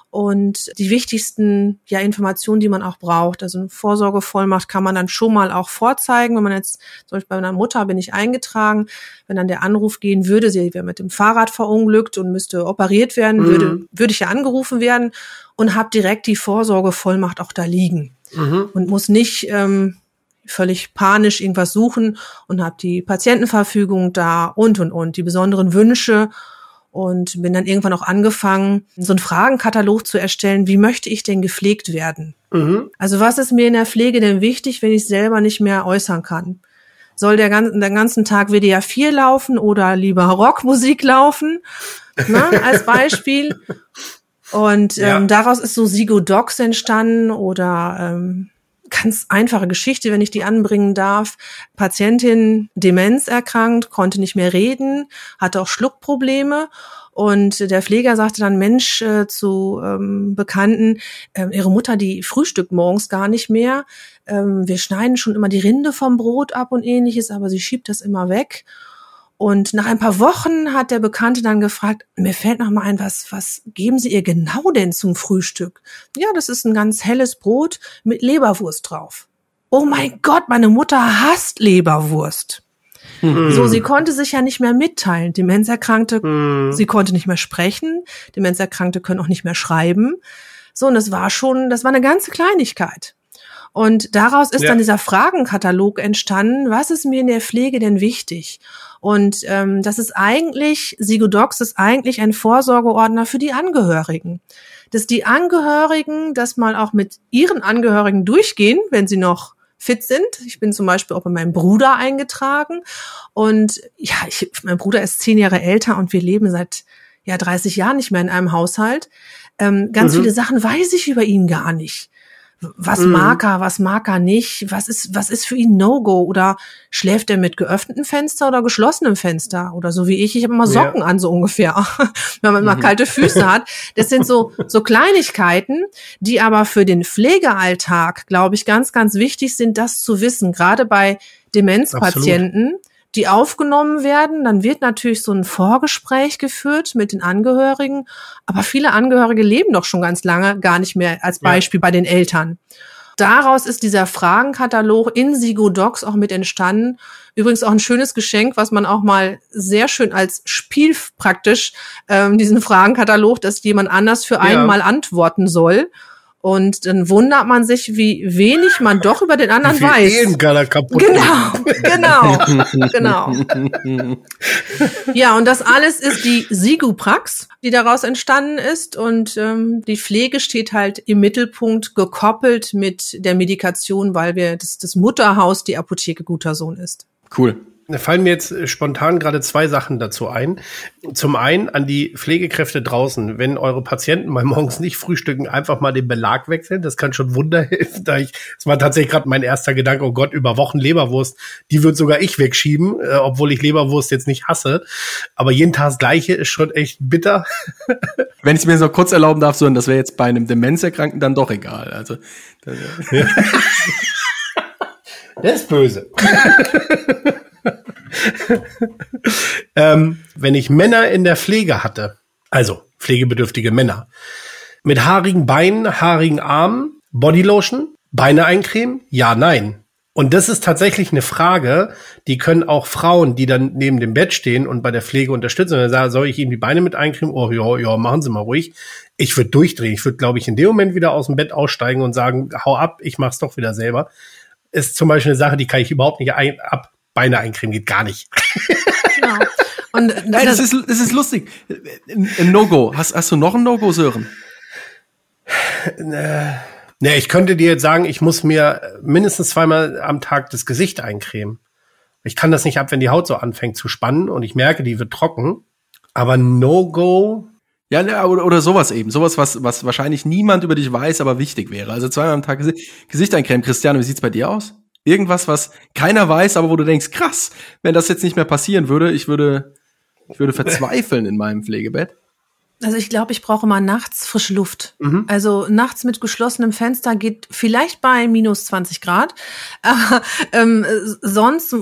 [SPEAKER 4] und die wichtigsten ja, Informationen, die man auch braucht. Also eine Vorsorgevollmacht kann man dann schon mal auch vorzeigen. Wenn man jetzt, zum Beispiel bei meiner Mutter bin ich eingetragen, wenn dann der Anruf gehen würde, sie wäre mit dem Fahrrad verunglückt und müsste operiert werden, mhm. würde, würde ich ja angerufen werden und habe direkt die Vorsorgevollmacht auch da liegen. mhm. und muss nicht ähm, völlig panisch irgendwas suchen und habe die Patientenverfügung da und und und die besonderen Wünsche und bin dann irgendwann auch angefangen, so einen Fragenkatalog zu erstellen, wie möchte ich denn gepflegt werden? Mhm. Also was ist mir in der Pflege denn wichtig, wenn ich selber nicht mehr äußern kann? Soll der ganzen, den ganzen Tag WDR 4 laufen oder lieber Rockmusik laufen? Na, ne, als Beispiel. Und ja. ähm, daraus ist so Sigo Docs entstanden oder ähm, ganz einfache Geschichte, wenn ich die anbringen darf. Patientin Demenz erkrankt, konnte nicht mehr reden, hatte auch Schluckprobleme. Und der Pfleger sagte dann, Mensch, äh, zu ähm, Bekannten, äh, ihre Mutter, die frühstückt morgens gar nicht mehr. Ähm, wir schneiden schon immer die Rinde vom Brot ab und ähnliches, aber sie schiebt das immer weg. Und nach ein paar Wochen hat der Bekannte dann gefragt, mir fällt noch mal ein, was, was geben Sie ihr genau denn zum Frühstück? Ja, das ist ein ganz helles Brot mit Leberwurst drauf. Oh mein Gott, meine Mutter hasst Leberwurst. Mhm. So, sie konnte sich ja nicht mehr mitteilen. Demenzerkrankte, mhm. sie konnte nicht mehr sprechen. Demenzerkrankte können auch nicht mehr schreiben. So, und es war schon, das war eine ganze Kleinigkeit. Und daraus ist ja. dann dieser Fragenkatalog entstanden. Was ist mir in der Pflege denn wichtig? Und ähm, das ist eigentlich, Sigodox ist eigentlich ein Vorsorgeordner für die Angehörigen. Dass die Angehörigen das mal auch mit ihren Angehörigen durchgehen, wenn sie noch fit sind. Ich bin zum Beispiel auch bei meinem Bruder eingetragen. Und ja, ich, mein Bruder ist zehn Jahre älter und wir leben seit ja 30 Jahren nicht mehr in einem Haushalt. Ähm, ganz mhm. viele Sachen weiß ich über ihn gar nicht was mhm. mag er, was mag er nicht, was ist, was ist für ihn No-Go oder schläft er mit geöffnetem Fenster oder geschlossenem Fenster oder so wie ich, ich habe immer Socken ja. an so ungefähr, wenn man immer mhm. kalte Füße hat. Das sind so, so Kleinigkeiten, die aber für den Pflegealltag, glaube ich, ganz, ganz wichtig sind, das zu wissen, gerade bei Demenzpatienten. Absolut die aufgenommen werden. Dann wird natürlich so ein Vorgespräch geführt mit den Angehörigen. Aber viele Angehörige leben doch schon ganz lange gar nicht mehr als Beispiel ja. bei den Eltern. Daraus ist dieser Fragenkatalog in Sigo Docs auch mit entstanden. Übrigens auch ein schönes Geschenk, was man auch mal sehr schön als Spiel praktisch ähm, diesen Fragenkatalog, dass jemand anders für einen ja. mal antworten soll. Und dann wundert man sich, wie wenig man doch über den anderen weiß. Ehen kaputt genau, genau, genau. ja, und das alles ist die Siguprax, die daraus entstanden ist. Und ähm, die Pflege steht halt im Mittelpunkt gekoppelt mit der Medikation, weil wir das, das Mutterhaus die Apotheke guter Sohn ist.
[SPEAKER 2] Cool.
[SPEAKER 3] Da fallen mir jetzt äh, spontan gerade zwei Sachen dazu ein. Zum einen an die Pflegekräfte draußen, wenn eure Patienten mal morgens nicht frühstücken, einfach mal den Belag wechseln. Das kann schon Wunder helfen. Da ich, das war tatsächlich gerade mein erster Gedanke, oh Gott, über Wochen Leberwurst, die wird sogar ich wegschieben, äh, obwohl ich Leberwurst jetzt nicht hasse. Aber jeden Tag das Gleiche ist schon echt bitter.
[SPEAKER 2] Wenn ich es mir so kurz erlauben darf, so, das wäre jetzt bei einem Demenzerkrankten dann doch egal. Also, das, ja.
[SPEAKER 3] Der ist böse. ähm, wenn ich Männer in der Pflege hatte, also pflegebedürftige Männer, mit haarigen Beinen, haarigen Armen, Bodylotion, Beine eincremen? Ja, nein. Und das ist tatsächlich eine Frage, die können auch Frauen, die dann neben dem Bett stehen und bei der Pflege unterstützen, dann sagen, soll ich ihnen die Beine mit eincremen? Oh, ja, ja, machen Sie mal ruhig. Ich würde durchdrehen. Ich würde, glaube ich, in dem Moment wieder aus dem Bett aussteigen und sagen, hau ab, ich mach's doch wieder selber. Ist zum Beispiel eine Sache, die kann ich überhaupt nicht ab, Beine eincremen geht gar nicht.
[SPEAKER 2] Genau. Und Nein, das ist, das ist lustig. Ein No-Go. Hast, hast du noch ein No-Go, Sören?
[SPEAKER 3] Ne, ich könnte dir jetzt sagen, ich muss mir mindestens zweimal am Tag das Gesicht eincremen. Ich kann das nicht ab, wenn die Haut so anfängt zu spannen und ich merke, die wird trocken. Aber No-Go.
[SPEAKER 2] Ja, ne, oder, oder sowas eben. Sowas, was, was wahrscheinlich niemand über dich weiß, aber wichtig wäre. Also zweimal am Tag Gesicht eincremen. Christiane, wie sieht's bei dir aus? Irgendwas, was keiner weiß, aber wo du denkst, krass, wenn das jetzt nicht mehr passieren würde, ich würde, ich würde verzweifeln in meinem Pflegebett.
[SPEAKER 4] Also ich glaube, ich brauche mal nachts frische Luft. Mhm. Also nachts mit geschlossenem Fenster geht vielleicht bei minus 20 Grad. Aber ähm, sonst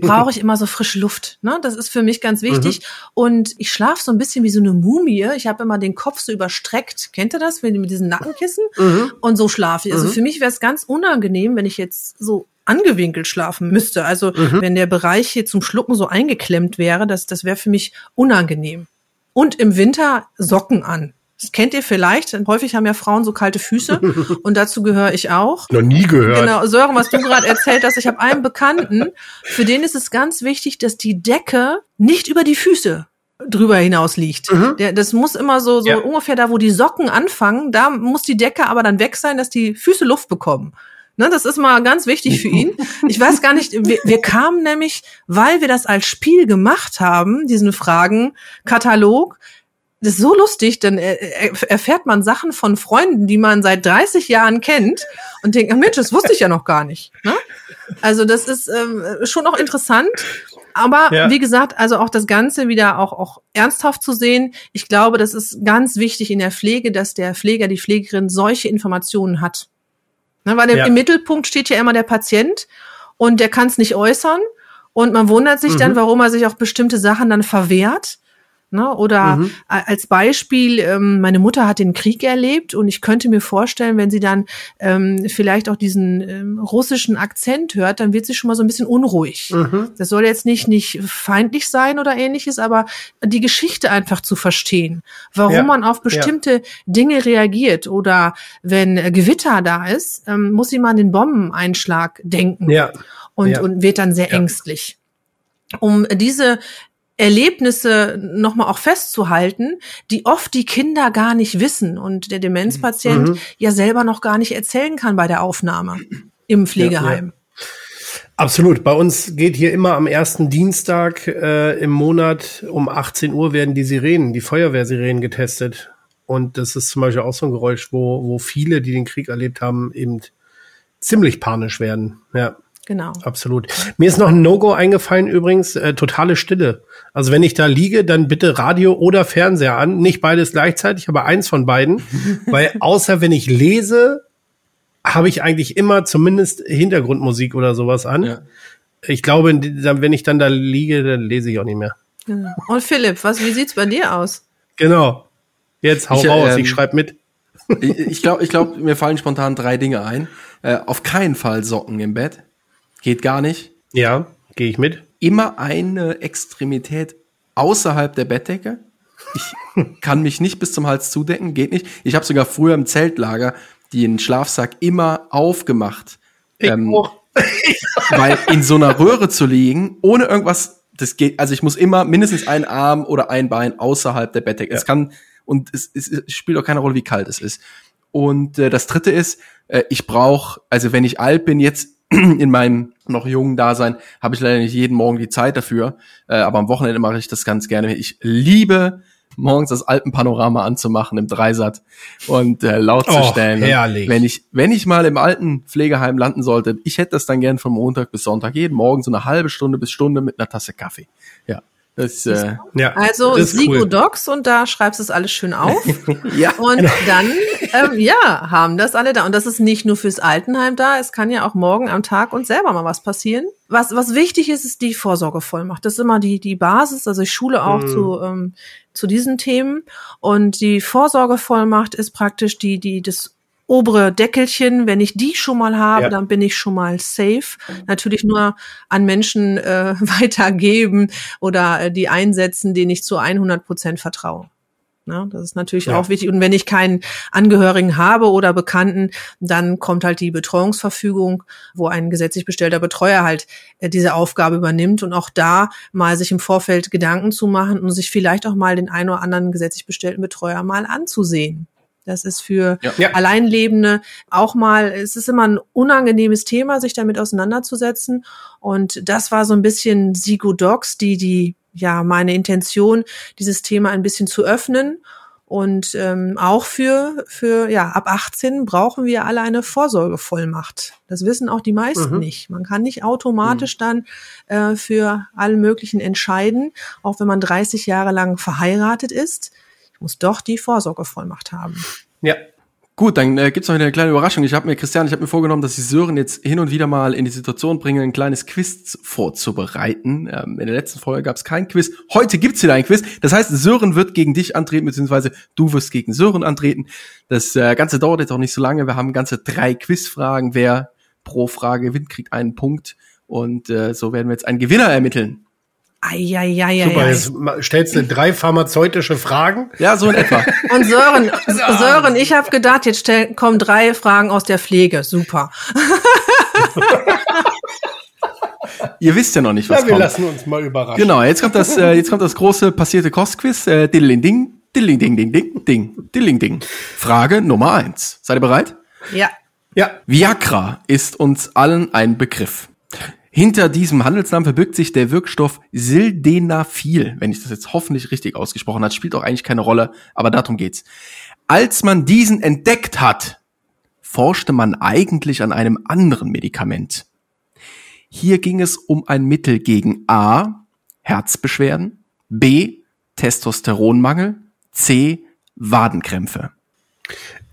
[SPEAKER 4] brauche ich immer so frische Luft. Ne? Das ist für mich ganz wichtig. Mhm. Und ich schlafe so ein bisschen wie so eine Mumie. Ich habe immer den Kopf so überstreckt. Kennt ihr das? Mit diesen Nackenkissen? Mhm. Und so schlafe ich. Also mhm. für mich wäre es ganz unangenehm, wenn ich jetzt so angewinkelt schlafen müsste. Also mhm. wenn der Bereich hier zum Schlucken so eingeklemmt wäre, das, das wäre für mich unangenehm. Und im Winter Socken an. Das kennt ihr vielleicht. Häufig haben ja Frauen so kalte Füße und dazu gehöre ich auch.
[SPEAKER 3] Noch nie gehört.
[SPEAKER 4] Genau, Sören, was du gerade erzählt hast, ich habe einen Bekannten, für den ist es ganz wichtig, dass die Decke nicht über die Füße drüber hinaus liegt.
[SPEAKER 3] Mhm.
[SPEAKER 4] Der, das muss immer so, so
[SPEAKER 3] Ja.
[SPEAKER 4] ungefähr da, wo die Socken anfangen, da muss die Decke aber dann weg sein, dass die Füße Luft bekommen. Ne, das ist mal ganz wichtig für ihn. Ich weiß gar nicht, wir, wir kamen nämlich, weil wir das als Spiel gemacht haben, diesen Fragenkatalog, das ist so lustig, dann er- erfährt man Sachen von Freunden, die man seit 30 Jahren kennt und denkt, Mensch, das wusste ich ja noch gar nicht. Ne? Also das ist ähm, schon auch interessant. Aber
[SPEAKER 3] Ja.
[SPEAKER 4] wie gesagt, also auch das Ganze wieder auch, auch ernsthaft zu sehen. Ich glaube, das ist ganz wichtig in der Pflege, dass der Pfleger, die Pflegerin solche Informationen hat. Ne, weil im-
[SPEAKER 3] Ja.
[SPEAKER 4] im Mittelpunkt steht ja immer der Patient und der kann es nicht äußern. Und man wundert sich dann,
[SPEAKER 3] Mhm.
[SPEAKER 4] warum er sich auch bestimmte Sachen dann verwehrt. Ne? Oder
[SPEAKER 3] Mhm.
[SPEAKER 4] als Beispiel, ähm, meine Mutter hat den Krieg erlebt und ich könnte mir vorstellen, wenn sie dann ähm, vielleicht auch diesen ähm, russischen Akzent hört, dann wird sie schon mal so ein bisschen unruhig.
[SPEAKER 3] Mhm.
[SPEAKER 4] Das soll jetzt nicht, nicht feindlich sein oder ähnliches, aber die Geschichte einfach zu verstehen, warum
[SPEAKER 3] Ja,
[SPEAKER 4] man auf bestimmte Dinge reagiert oder wenn äh, Gewitter da ist, ähm, muss sie mal an den Bombeneinschlag denken
[SPEAKER 3] Ja.
[SPEAKER 4] und,
[SPEAKER 3] Ja.
[SPEAKER 4] und wird dann sehr
[SPEAKER 3] Ja.
[SPEAKER 4] ängstlich. Um diese Erlebnisse nochmal auch festzuhalten, die oft die Kinder gar nicht wissen und der Demenzpatient
[SPEAKER 3] Mhm.
[SPEAKER 4] ja selber noch gar nicht erzählen kann bei der Aufnahme im Pflegeheim.
[SPEAKER 3] Absolut. Bei uns geht hier immer am ersten Dienstag äh, im Monat um 18 Uhr werden die Sirenen, die Feuerwehrsirenen getestet. Und das ist zum Beispiel auch so ein Geräusch, wo, wo viele, die den Krieg erlebt haben, eben ziemlich panisch werden. Ja,
[SPEAKER 4] Genau.
[SPEAKER 3] absolut. Mir ist noch ein No-Go eingefallen übrigens, äh, totale Stille. Also wenn ich da liege, dann bitte Radio oder Fernseher an. Nicht beides gleichzeitig, aber eins von beiden. Weil außer wenn ich lese, habe ich eigentlich immer zumindest Hintergrundmusik oder sowas an.
[SPEAKER 2] Ja.
[SPEAKER 3] Ich glaube, wenn ich dann da liege, dann lese ich auch nicht mehr.
[SPEAKER 4] Genau. Und Philipp, was, wie sieht's bei dir aus?
[SPEAKER 3] Genau. Jetzt hau
[SPEAKER 2] Ich,
[SPEAKER 3] raus,
[SPEAKER 2] ähm,
[SPEAKER 3] ich schreib mit.
[SPEAKER 2] Ich, ich glaube, ich glaub, mir fallen spontan drei Dinge ein. Äh, auf keinen Fall Socken im Bett. Geht gar nicht.
[SPEAKER 3] Ja, gehe ich mit.
[SPEAKER 2] Immer eine Extremität außerhalb der Bettdecke. Ich kann mich nicht bis zum Hals zudecken, geht nicht. Ich habe sogar früher im Zeltlager den Schlafsack immer aufgemacht. Ähm,
[SPEAKER 3] auch.
[SPEAKER 2] weil in so einer Röhre zu liegen, ohne irgendwas, das geht, also ich muss immer mindestens einen Arm oder ein Bein außerhalb der Bettdecke. Es kann, und es, es, es spielt auch keine Rolle, wie kalt es ist. Und äh, das dritte ist, äh, ich brauche, also wenn ich alt bin, jetzt in meinem noch jungen Dasein, habe ich leider nicht jeden Morgen die Zeit dafür. Äh, aber am Wochenende mache ich das ganz gerne. Ich liebe morgens das Alpenpanorama anzumachen im Dreisat und äh, laut zu
[SPEAKER 3] Oh,
[SPEAKER 2] stellen. Und
[SPEAKER 3] herrlich.
[SPEAKER 2] Wenn ich, wenn ich mal im alten Pflegeheim landen sollte, ich hätte das dann gern von Montag bis Sonntag, jeden Morgen so eine halbe Stunde bis Stunde mit einer Tasse Kaffee. Ja, das äh,
[SPEAKER 3] Ja,
[SPEAKER 4] Also Sigo
[SPEAKER 3] cool.
[SPEAKER 4] Docs und da schreibst du es alles schön auf.
[SPEAKER 2] ja.
[SPEAKER 4] Und dann, ähm, ja, haben das alle da. Und das ist nicht nur fürs Altenheim da, es kann ja auch morgen am Tag uns selber mal was passieren. Was, was wichtig ist, ist die Vorsorgevollmacht. Das ist immer die, die Basis. Also ich schule auch zu, ähm, zu diesen Themen. Und die Vorsorgevollmacht ist praktisch die, die, das obere Deckelchen. Wenn ich die schon mal habe,
[SPEAKER 3] Ja.
[SPEAKER 4] dann bin ich schon mal safe. Natürlich nur an Menschen äh, weitergeben oder äh, die einsetzen, denen ich zu 100 Prozent vertraue. Ja, das ist natürlich
[SPEAKER 3] Ja.
[SPEAKER 4] auch wichtig. Und wenn ich keinen Angehörigen habe oder Bekannten, dann kommt halt die Betreuungsverfügung, wo ein gesetzlich bestellter Betreuer halt äh, diese Aufgabe übernimmt und auch da mal sich im Vorfeld Gedanken zu machen und sich vielleicht auch mal den einen oder anderen gesetzlich bestellten Betreuer mal anzusehen. Das ist für
[SPEAKER 2] Ja.
[SPEAKER 3] Ja.
[SPEAKER 4] Alleinlebende auch mal, es ist immer ein unangenehmes Thema, sich damit auseinanderzusetzen. Und das war so ein bisschen Sigo Docs, die, die, ja, meine Intention, dieses Thema ein bisschen zu öffnen. Und ähm, auch für, für, ja, ab 18 brauchen wir alle eine Vorsorgevollmacht. Das wissen auch die meisten
[SPEAKER 3] Mhm.
[SPEAKER 4] nicht. Man kann nicht automatisch dann äh, für allen möglichen entscheiden, auch wenn man 30 Jahre lang verheiratet ist. Ich muss doch die Vorsorgevollmacht haben.
[SPEAKER 3] Ja.
[SPEAKER 2] Gut, dann äh, gibt's noch eine kleine Überraschung. Ich habe mir, Christian, ich habe mir vorgenommen, dass ich Sören jetzt hin und wieder mal in die Situation bringe, ein kleines Quiz vorzubereiten. Ähm, in der letzten Folge gab's kein Quiz. Heute gibt's wieder ein Quiz. Das heißt, Sören wird gegen dich antreten, beziehungsweise du wirst gegen Sören antreten. Das äh, Ganze dauert jetzt auch nicht so lange. Wir haben ganze drei Quizfragen. Wer pro Frage gewinnt, kriegt einen Punkt. Und äh, so werden wir jetzt einen Gewinner ermitteln.
[SPEAKER 4] Eieieiei.
[SPEAKER 3] Super, jetzt stellst du drei pharmazeutische Fragen.
[SPEAKER 2] Ja, so in etwa.
[SPEAKER 4] Und Sören, Sören, ich habe gedacht, jetzt stell, kommen drei Fragen aus der Pflege. Super.
[SPEAKER 2] Ihr wisst ja noch nicht, was
[SPEAKER 3] Ja, wir
[SPEAKER 2] kommt.
[SPEAKER 3] lassen uns mal überraschen.
[SPEAKER 2] Genau, jetzt kommt das, äh, jetzt kommt das große passierte Kostquiz. Äh, Dilling ding, dilling ding ding ding ding, dilling ding. Frage Nummer eins. Seid ihr bereit?
[SPEAKER 4] Ja.
[SPEAKER 3] Ja,
[SPEAKER 2] Viagra ist uns allen ein Begriff. Hinter diesem Handelsnamen verbirgt sich der Wirkstoff Sildenafil. Wenn ich das jetzt hoffentlich richtig ausgesprochen habe, spielt auch eigentlich keine Rolle, aber darum geht's. Als man diesen entdeckt hat, forschte man eigentlich an einem anderen Medikament. Hier ging es um ein Mittel gegen A. Herzbeschwerden, B. Testosteronmangel, C. Wadenkrämpfe.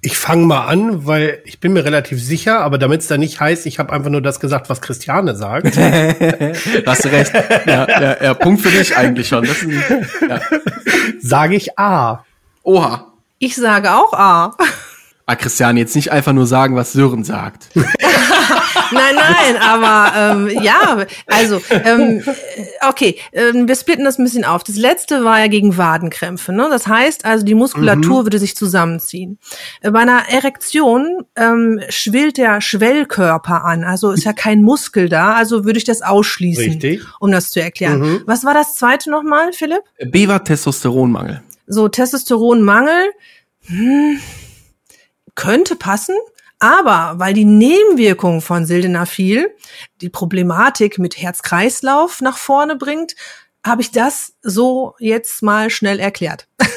[SPEAKER 3] Ich fange mal an, weil ich bin mir relativ sicher, aber damit es da nicht heißt, ich habe einfach nur das gesagt, was Christiane sagt.
[SPEAKER 2] Hast du recht. Ja, ja, ja, Punkt für dich eigentlich schon. Das ist ein, ja.
[SPEAKER 3] Sage ich A.
[SPEAKER 2] Oha.
[SPEAKER 4] Ich sage auch A.
[SPEAKER 2] Ah, Christian, jetzt nicht einfach nur sagen, was Sören sagt.
[SPEAKER 4] Nein, nein, aber ähm, ja, also ähm, äh, okay, ähm, wir splitten das ein bisschen auf. Das letzte war ja gegen Wadenkrämpfe. Ne? Das heißt also, die Muskulatur würde sich zusammenziehen. Äh, Bei einer Erektion ähm, schwillt der Schwellkörper an, also ist ja kein Muskel da, also würde ich das ausschließen,
[SPEAKER 3] Richtig.
[SPEAKER 4] um das zu erklären. Was war das zweite nochmal, Philipp?
[SPEAKER 2] B war Testosteronmangel.
[SPEAKER 4] So Testosteronmangel hm, könnte passen, aber weil die Nebenwirkung von Sildenafil die Problematik mit Herz-Kreislauf nach vorne bringt, habe ich das so jetzt mal schnell erklärt.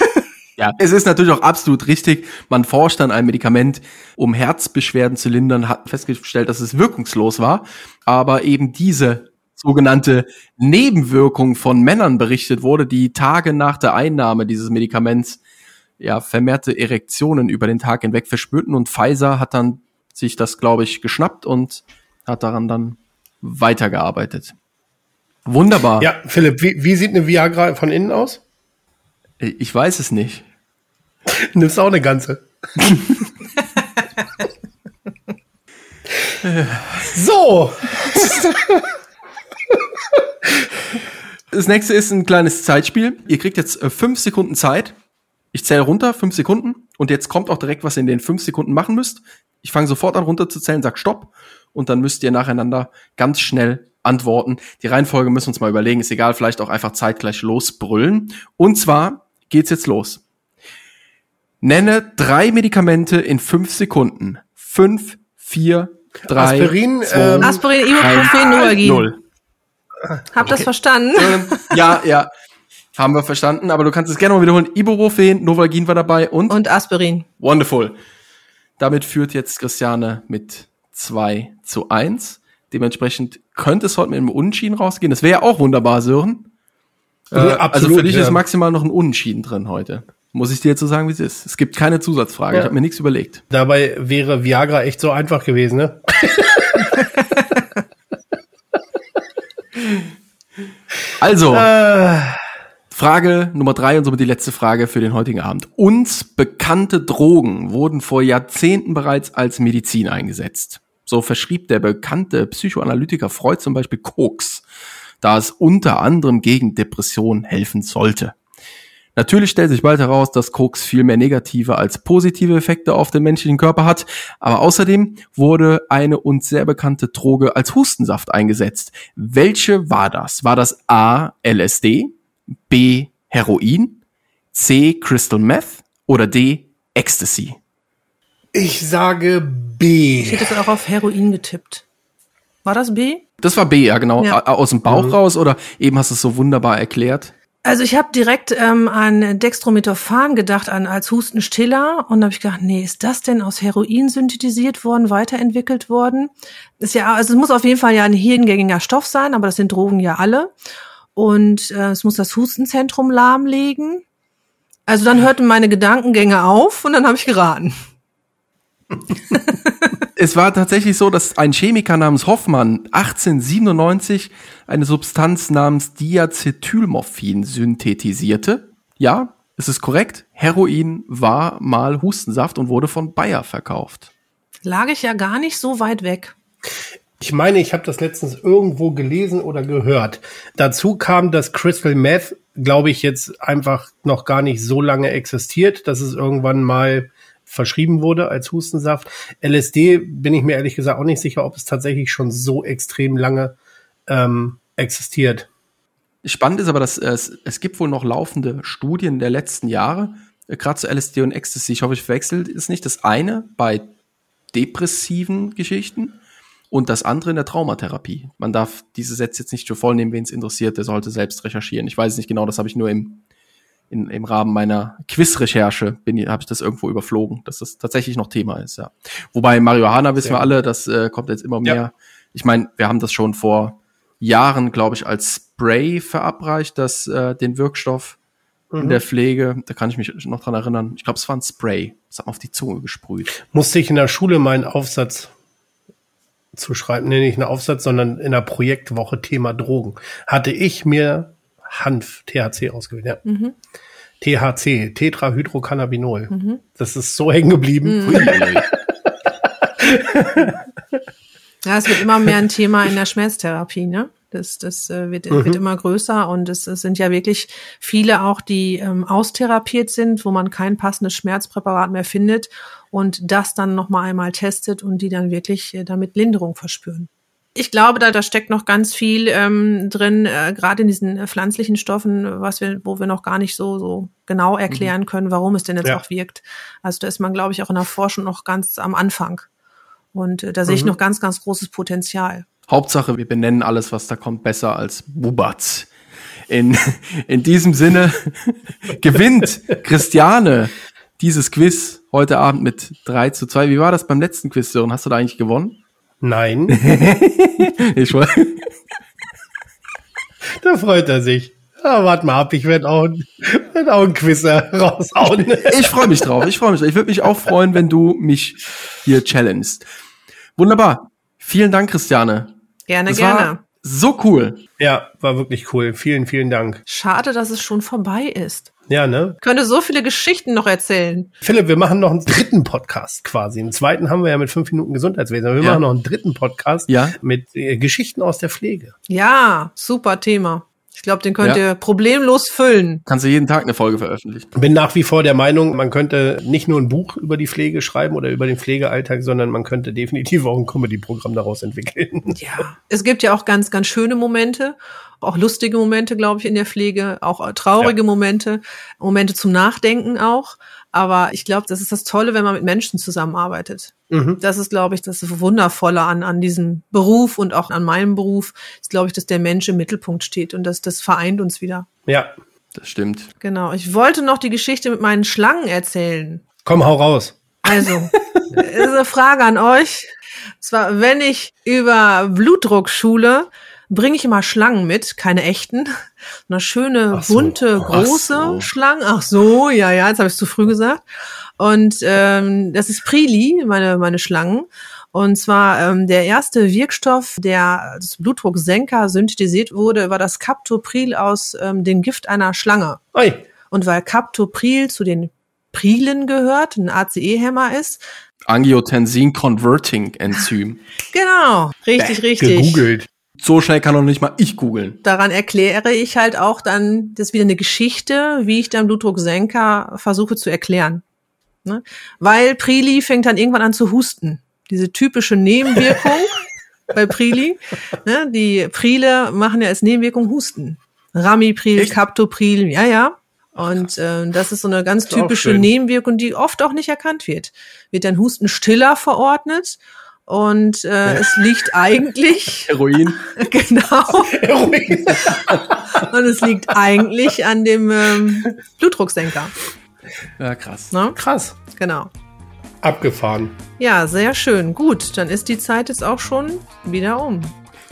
[SPEAKER 2] Ja, es ist natürlich auch absolut richtig. Man forscht an einem Medikament, um Herzbeschwerden zu lindern, hat festgestellt, dass es wirkungslos war. Aber eben diese sogenannte Nebenwirkung von Männern berichtet wurde, die Tage nach der Einnahme dieses Medikaments ja vermehrte Erektionen über den Tag hinweg verspürten und Pfizer hat dann sich das, glaube ich, geschnappt und hat daran dann weitergearbeitet. Wunderbar.
[SPEAKER 3] Ja, Philipp, wie, wie sieht eine Viagra von innen aus?
[SPEAKER 2] Ich weiß es nicht.
[SPEAKER 3] Nimmst auch eine ganze. so,
[SPEAKER 2] Das nächste ist ein kleines Zeitspiel. Ihr kriegt jetzt äh, fünf Sekunden Zeit. Ich zähle runter, fünf Sekunden. Und jetzt kommt auch direkt, was ihr in den fünf Sekunden machen müsst. Ich fange sofort an runter zu zählen, sag Stopp. Und dann müsst ihr nacheinander ganz schnell antworten. Die Reihenfolge müssen wir uns mal überlegen. Ist egal, vielleicht auch einfach zeitgleich losbrüllen. Und zwar geht's jetzt los. Nenne drei Medikamente in fünf Sekunden. Fünf, vier, drei,
[SPEAKER 3] Aspirin,
[SPEAKER 2] zwei,
[SPEAKER 3] ähm,
[SPEAKER 4] Aspirin, Ibuprofen, Novalgin.
[SPEAKER 2] null.
[SPEAKER 4] Hab das verstanden?
[SPEAKER 2] Ähm, ja, ja. Haben wir verstanden, aber du kannst es gerne mal wiederholen. Ibuprofen, Novalgin war dabei und,
[SPEAKER 4] Und Aspirin.
[SPEAKER 2] Wonderful. Damit führt jetzt Christiane mit 2 zu 1. Dementsprechend könnte es heute mit einem Unentschieden rausgehen. Das wäre ja auch wunderbar, Sören. Äh,
[SPEAKER 3] Ja,
[SPEAKER 2] also
[SPEAKER 3] absolut,
[SPEAKER 2] für dich
[SPEAKER 3] ja.
[SPEAKER 2] ist maximal noch ein Unentschieden drin heute. Muss ich dir jetzt so sagen, wie es ist. Es gibt keine Zusatzfrage.
[SPEAKER 3] Ja.
[SPEAKER 2] Ich habe mir nichts überlegt.
[SPEAKER 3] dabei wäre Viagra echt so einfach gewesen, ne?
[SPEAKER 2] Also,
[SPEAKER 3] Äh,
[SPEAKER 2] Frage Nummer drei und somit die letzte Frage für den heutigen Abend. Uns bekannte Drogen wurden vor Jahrzehnten bereits als Medizin eingesetzt. So verschrieb der bekannte Psychoanalytiker Freud zum Beispiel Koks, da es unter anderem gegen Depressionen helfen sollte. Natürlich stellt sich bald heraus, dass Koks viel mehr negative als positive Effekte auf den menschlichen Körper hat, aber außerdem wurde eine uns sehr bekannte Droge als Hustensaft eingesetzt. Welche war das? War das A. LSD, B. Heroin, C. Crystal Meth oder D. Ecstasy?
[SPEAKER 3] ich sage
[SPEAKER 4] Ich
[SPEAKER 3] B.
[SPEAKER 4] hätte es auch auf Heroin getippt. War das B?
[SPEAKER 2] Das war B, ja genau.
[SPEAKER 4] Ja.
[SPEAKER 2] Aus dem Bauch raus oder eben hast du es so wunderbar erklärt?
[SPEAKER 4] Also ich habe direkt ähm, an Dextrometophan gedacht, an als Hustenstiller und habe ich gedacht, nee, ist das denn aus Heroin synthetisiert worden, weiterentwickelt worden? Ist ja, also es muss auf jeden Fall ja ein hirngängiger Stoff sein, aber das sind Drogen ja alle. Und äh, es muss das Hustenzentrum lahmlegen. Also dann hörten meine Gedankengänge auf und dann habe ich geraten.
[SPEAKER 2] Es war tatsächlich so, dass ein Chemiker namens Hoffmann 1897 eine Substanz namens Diacetylmorphin synthetisierte. Ja, es ist korrekt. Heroin war mal Hustensaft und wurde von Bayer verkauft.
[SPEAKER 4] Lag ich ja gar nicht so weit weg.
[SPEAKER 3] Ich meine, ich habe das letztens irgendwo gelesen oder gehört. Dazu kam, dass Crystal Meth, glaube ich, jetzt einfach noch gar nicht so lange existiert, dass es irgendwann mal verschrieben wurde als Hustensaft. LSD bin ich mir ehrlich gesagt auch nicht sicher, ob es tatsächlich schon so extrem lange ähm, existiert.
[SPEAKER 2] Spannend ist aber, dass es, es gibt wohl noch laufende Studien der letzten Jahre, äh, gerade zu LSD und Ecstasy. Ich hoffe, ich verwechsel es nicht. Das eine bei depressiven Geschichten und das andere in der Traumatherapie. Man darf diese Sätze jetzt nicht für voll nehmen, wen es interessiert, der sollte selbst recherchieren. Ich weiß es nicht genau, das habe ich nur im, in, im Rahmen meiner Quiz-Recherche habe ich das irgendwo überflogen, dass das tatsächlich noch Thema ist, ja. Wobei Marihuana wissen wir alle, das äh, kommt jetzt immer mehr. Ja. Ich meine, wir haben das schon vor Jahren, glaube ich, als Spray verabreicht, das äh, den Wirkstoff mhm. in der Pflege. Da kann ich mich noch dran erinnern. Ich glaube, es war ein Spray. Das hat man auf die Zunge gesprüht.
[SPEAKER 3] Musste ich in der Schule meinen Aufsatz zu schreiben, nee, nicht einen Aufsatz, sondern in der Projektwoche Thema Drogen, hatte ich mir Hanf, THC ausgewählt, ja. Mhm. THC, Tetrahydrocannabinol. Mhm. Das ist so hängen geblieben. Mhm.
[SPEAKER 4] ja, es wird immer mehr ein Thema in der Schmerztherapie, ne? Das, das äh, wird, mhm. wird immer größer und es, es sind ja wirklich viele auch, die ähm, austherapiert sind, wo man kein passendes Schmerzpräparat mehr findet und das dann nochmal einmal testet und die dann wirklich äh, damit Linderung verspüren. Ich glaube, da, da steckt noch ganz viel ähm, drin, äh, gerade in diesen äh, pflanzlichen Stoffen, was wir, wo wir noch gar nicht so, so genau erklären mhm. können, warum es denn jetzt ja. auch wirkt. Also da ist man, glaube ich, auch in der Forschung noch ganz am Anfang. Und äh, da sehe ich mhm. noch ganz, ganz großes Potenzial.
[SPEAKER 2] Hauptsache, wir benennen alles, was da kommt, besser als Bubatz. In, in diesem Sinne gewinnt Christiane dieses Quiz heute Abend mit 3 zu 2. Wie war das beim letzten Quiz, Sören? Hast du da eigentlich gewonnen?
[SPEAKER 3] Nein.
[SPEAKER 2] ich wollte.
[SPEAKER 3] da freut er sich. Ja, warte mal ab, ich werde auch, werd auch ein Quiz raushauen.
[SPEAKER 2] ich freue mich drauf, ich freue mich drauf. Ich würde mich auch freuen, wenn du mich hier challengest. Wunderbar. Vielen Dank, Christiane.
[SPEAKER 4] Gerne, das gerne.
[SPEAKER 2] so cool.
[SPEAKER 3] Ja, war wirklich cool. Vielen, vielen Dank.
[SPEAKER 4] Schade, dass es schon vorbei ist.
[SPEAKER 3] Ja, ne?
[SPEAKER 4] Ich könnte so viele Geschichten noch erzählen.
[SPEAKER 3] Philipp, wir machen noch einen dritten Podcast quasi. Einen zweiten haben wir ja mit fünf Minuten Gesundheitswesen. Aber wir ja. machen noch einen dritten Podcast
[SPEAKER 2] ja.
[SPEAKER 3] mit äh, Geschichten aus der Pflege.
[SPEAKER 4] Ja, super Thema. Ich glaube, den könnt ja. ihr problemlos füllen.
[SPEAKER 2] Kannst du jeden Tag eine Folge veröffentlichen.
[SPEAKER 3] Bin nach wie vor der Meinung, man könnte nicht nur ein Buch über die Pflege schreiben oder über den Pflegealltag, sondern man könnte definitiv auch ein Comedy-Programm daraus entwickeln.
[SPEAKER 4] Ja, es gibt ja auch ganz, ganz schöne Momente, auch lustige Momente, glaube ich, in der Pflege, auch traurige ja. Momente, Momente zum Nachdenken auch. Aber ich glaube, das ist das Tolle, wenn man mit Menschen zusammenarbeitet. Mhm. Das ist, glaube ich, das Wundervolle an, an diesem Beruf und auch an meinem Beruf, ist, glaube ich, dass der Mensch im Mittelpunkt steht und das, das vereint uns wieder.
[SPEAKER 3] Ja.
[SPEAKER 2] Das stimmt.
[SPEAKER 4] Genau. Ich wollte noch die Geschichte mit meinen Schlangen erzählen.
[SPEAKER 3] Komm, hau raus.
[SPEAKER 4] Also, ist eine Frage an euch. Zwar, wenn ich über Blutdruck schule, bringe ich immer Schlangen mit, keine echten. Eine schöne, so. bunte, große so. Schlangen. Ach so, ja, ja, jetzt habe ich zu früh gesagt. Und ähm, das ist Prili, meine, meine Schlangen. Und zwar ähm, der erste Wirkstoff, der als Blutdrucksenker synthetisiert wurde, war das Captopril aus ähm, dem Gift einer Schlange.
[SPEAKER 3] Oi.
[SPEAKER 4] Und weil Captopril zu den Prilen gehört, ein ACE-Hämmer ist.
[SPEAKER 2] Angiotensin Converting Enzym.
[SPEAKER 4] Genau, richtig, Bäh, richtig.
[SPEAKER 3] Gegoogelt
[SPEAKER 2] so schnell kann noch nicht mal ich googeln.
[SPEAKER 4] Daran erkläre ich halt auch dann, das ist wieder eine Geschichte, wie ich dann Blutdrucksenker versuche zu erklären. Ne? Weil Prili fängt dann irgendwann an zu husten. Diese typische Nebenwirkung bei Prili. Ne? Die Prile machen ja als Nebenwirkung Husten. Ramipril? Captopril, ja, ja. Und äh, das ist so eine ganz typische Nebenwirkung, die oft auch nicht erkannt wird. Wird dann Husten stiller verordnet und äh, es liegt eigentlich
[SPEAKER 2] Heroin.
[SPEAKER 4] genau. Heroin. und es liegt eigentlich an dem ähm, Blutdrucksenker.
[SPEAKER 2] Ja, krass.
[SPEAKER 4] Na?
[SPEAKER 3] Krass.
[SPEAKER 4] Genau.
[SPEAKER 3] Abgefahren.
[SPEAKER 4] Ja, sehr schön. Gut, dann ist die Zeit jetzt auch schon wieder um.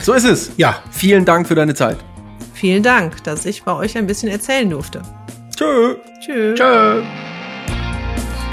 [SPEAKER 2] So ist es. Ja, vielen Dank für deine Zeit.
[SPEAKER 4] Vielen Dank, dass ich bei euch ein bisschen erzählen durfte.
[SPEAKER 2] Tschö.
[SPEAKER 4] Tschö.
[SPEAKER 2] Tschö.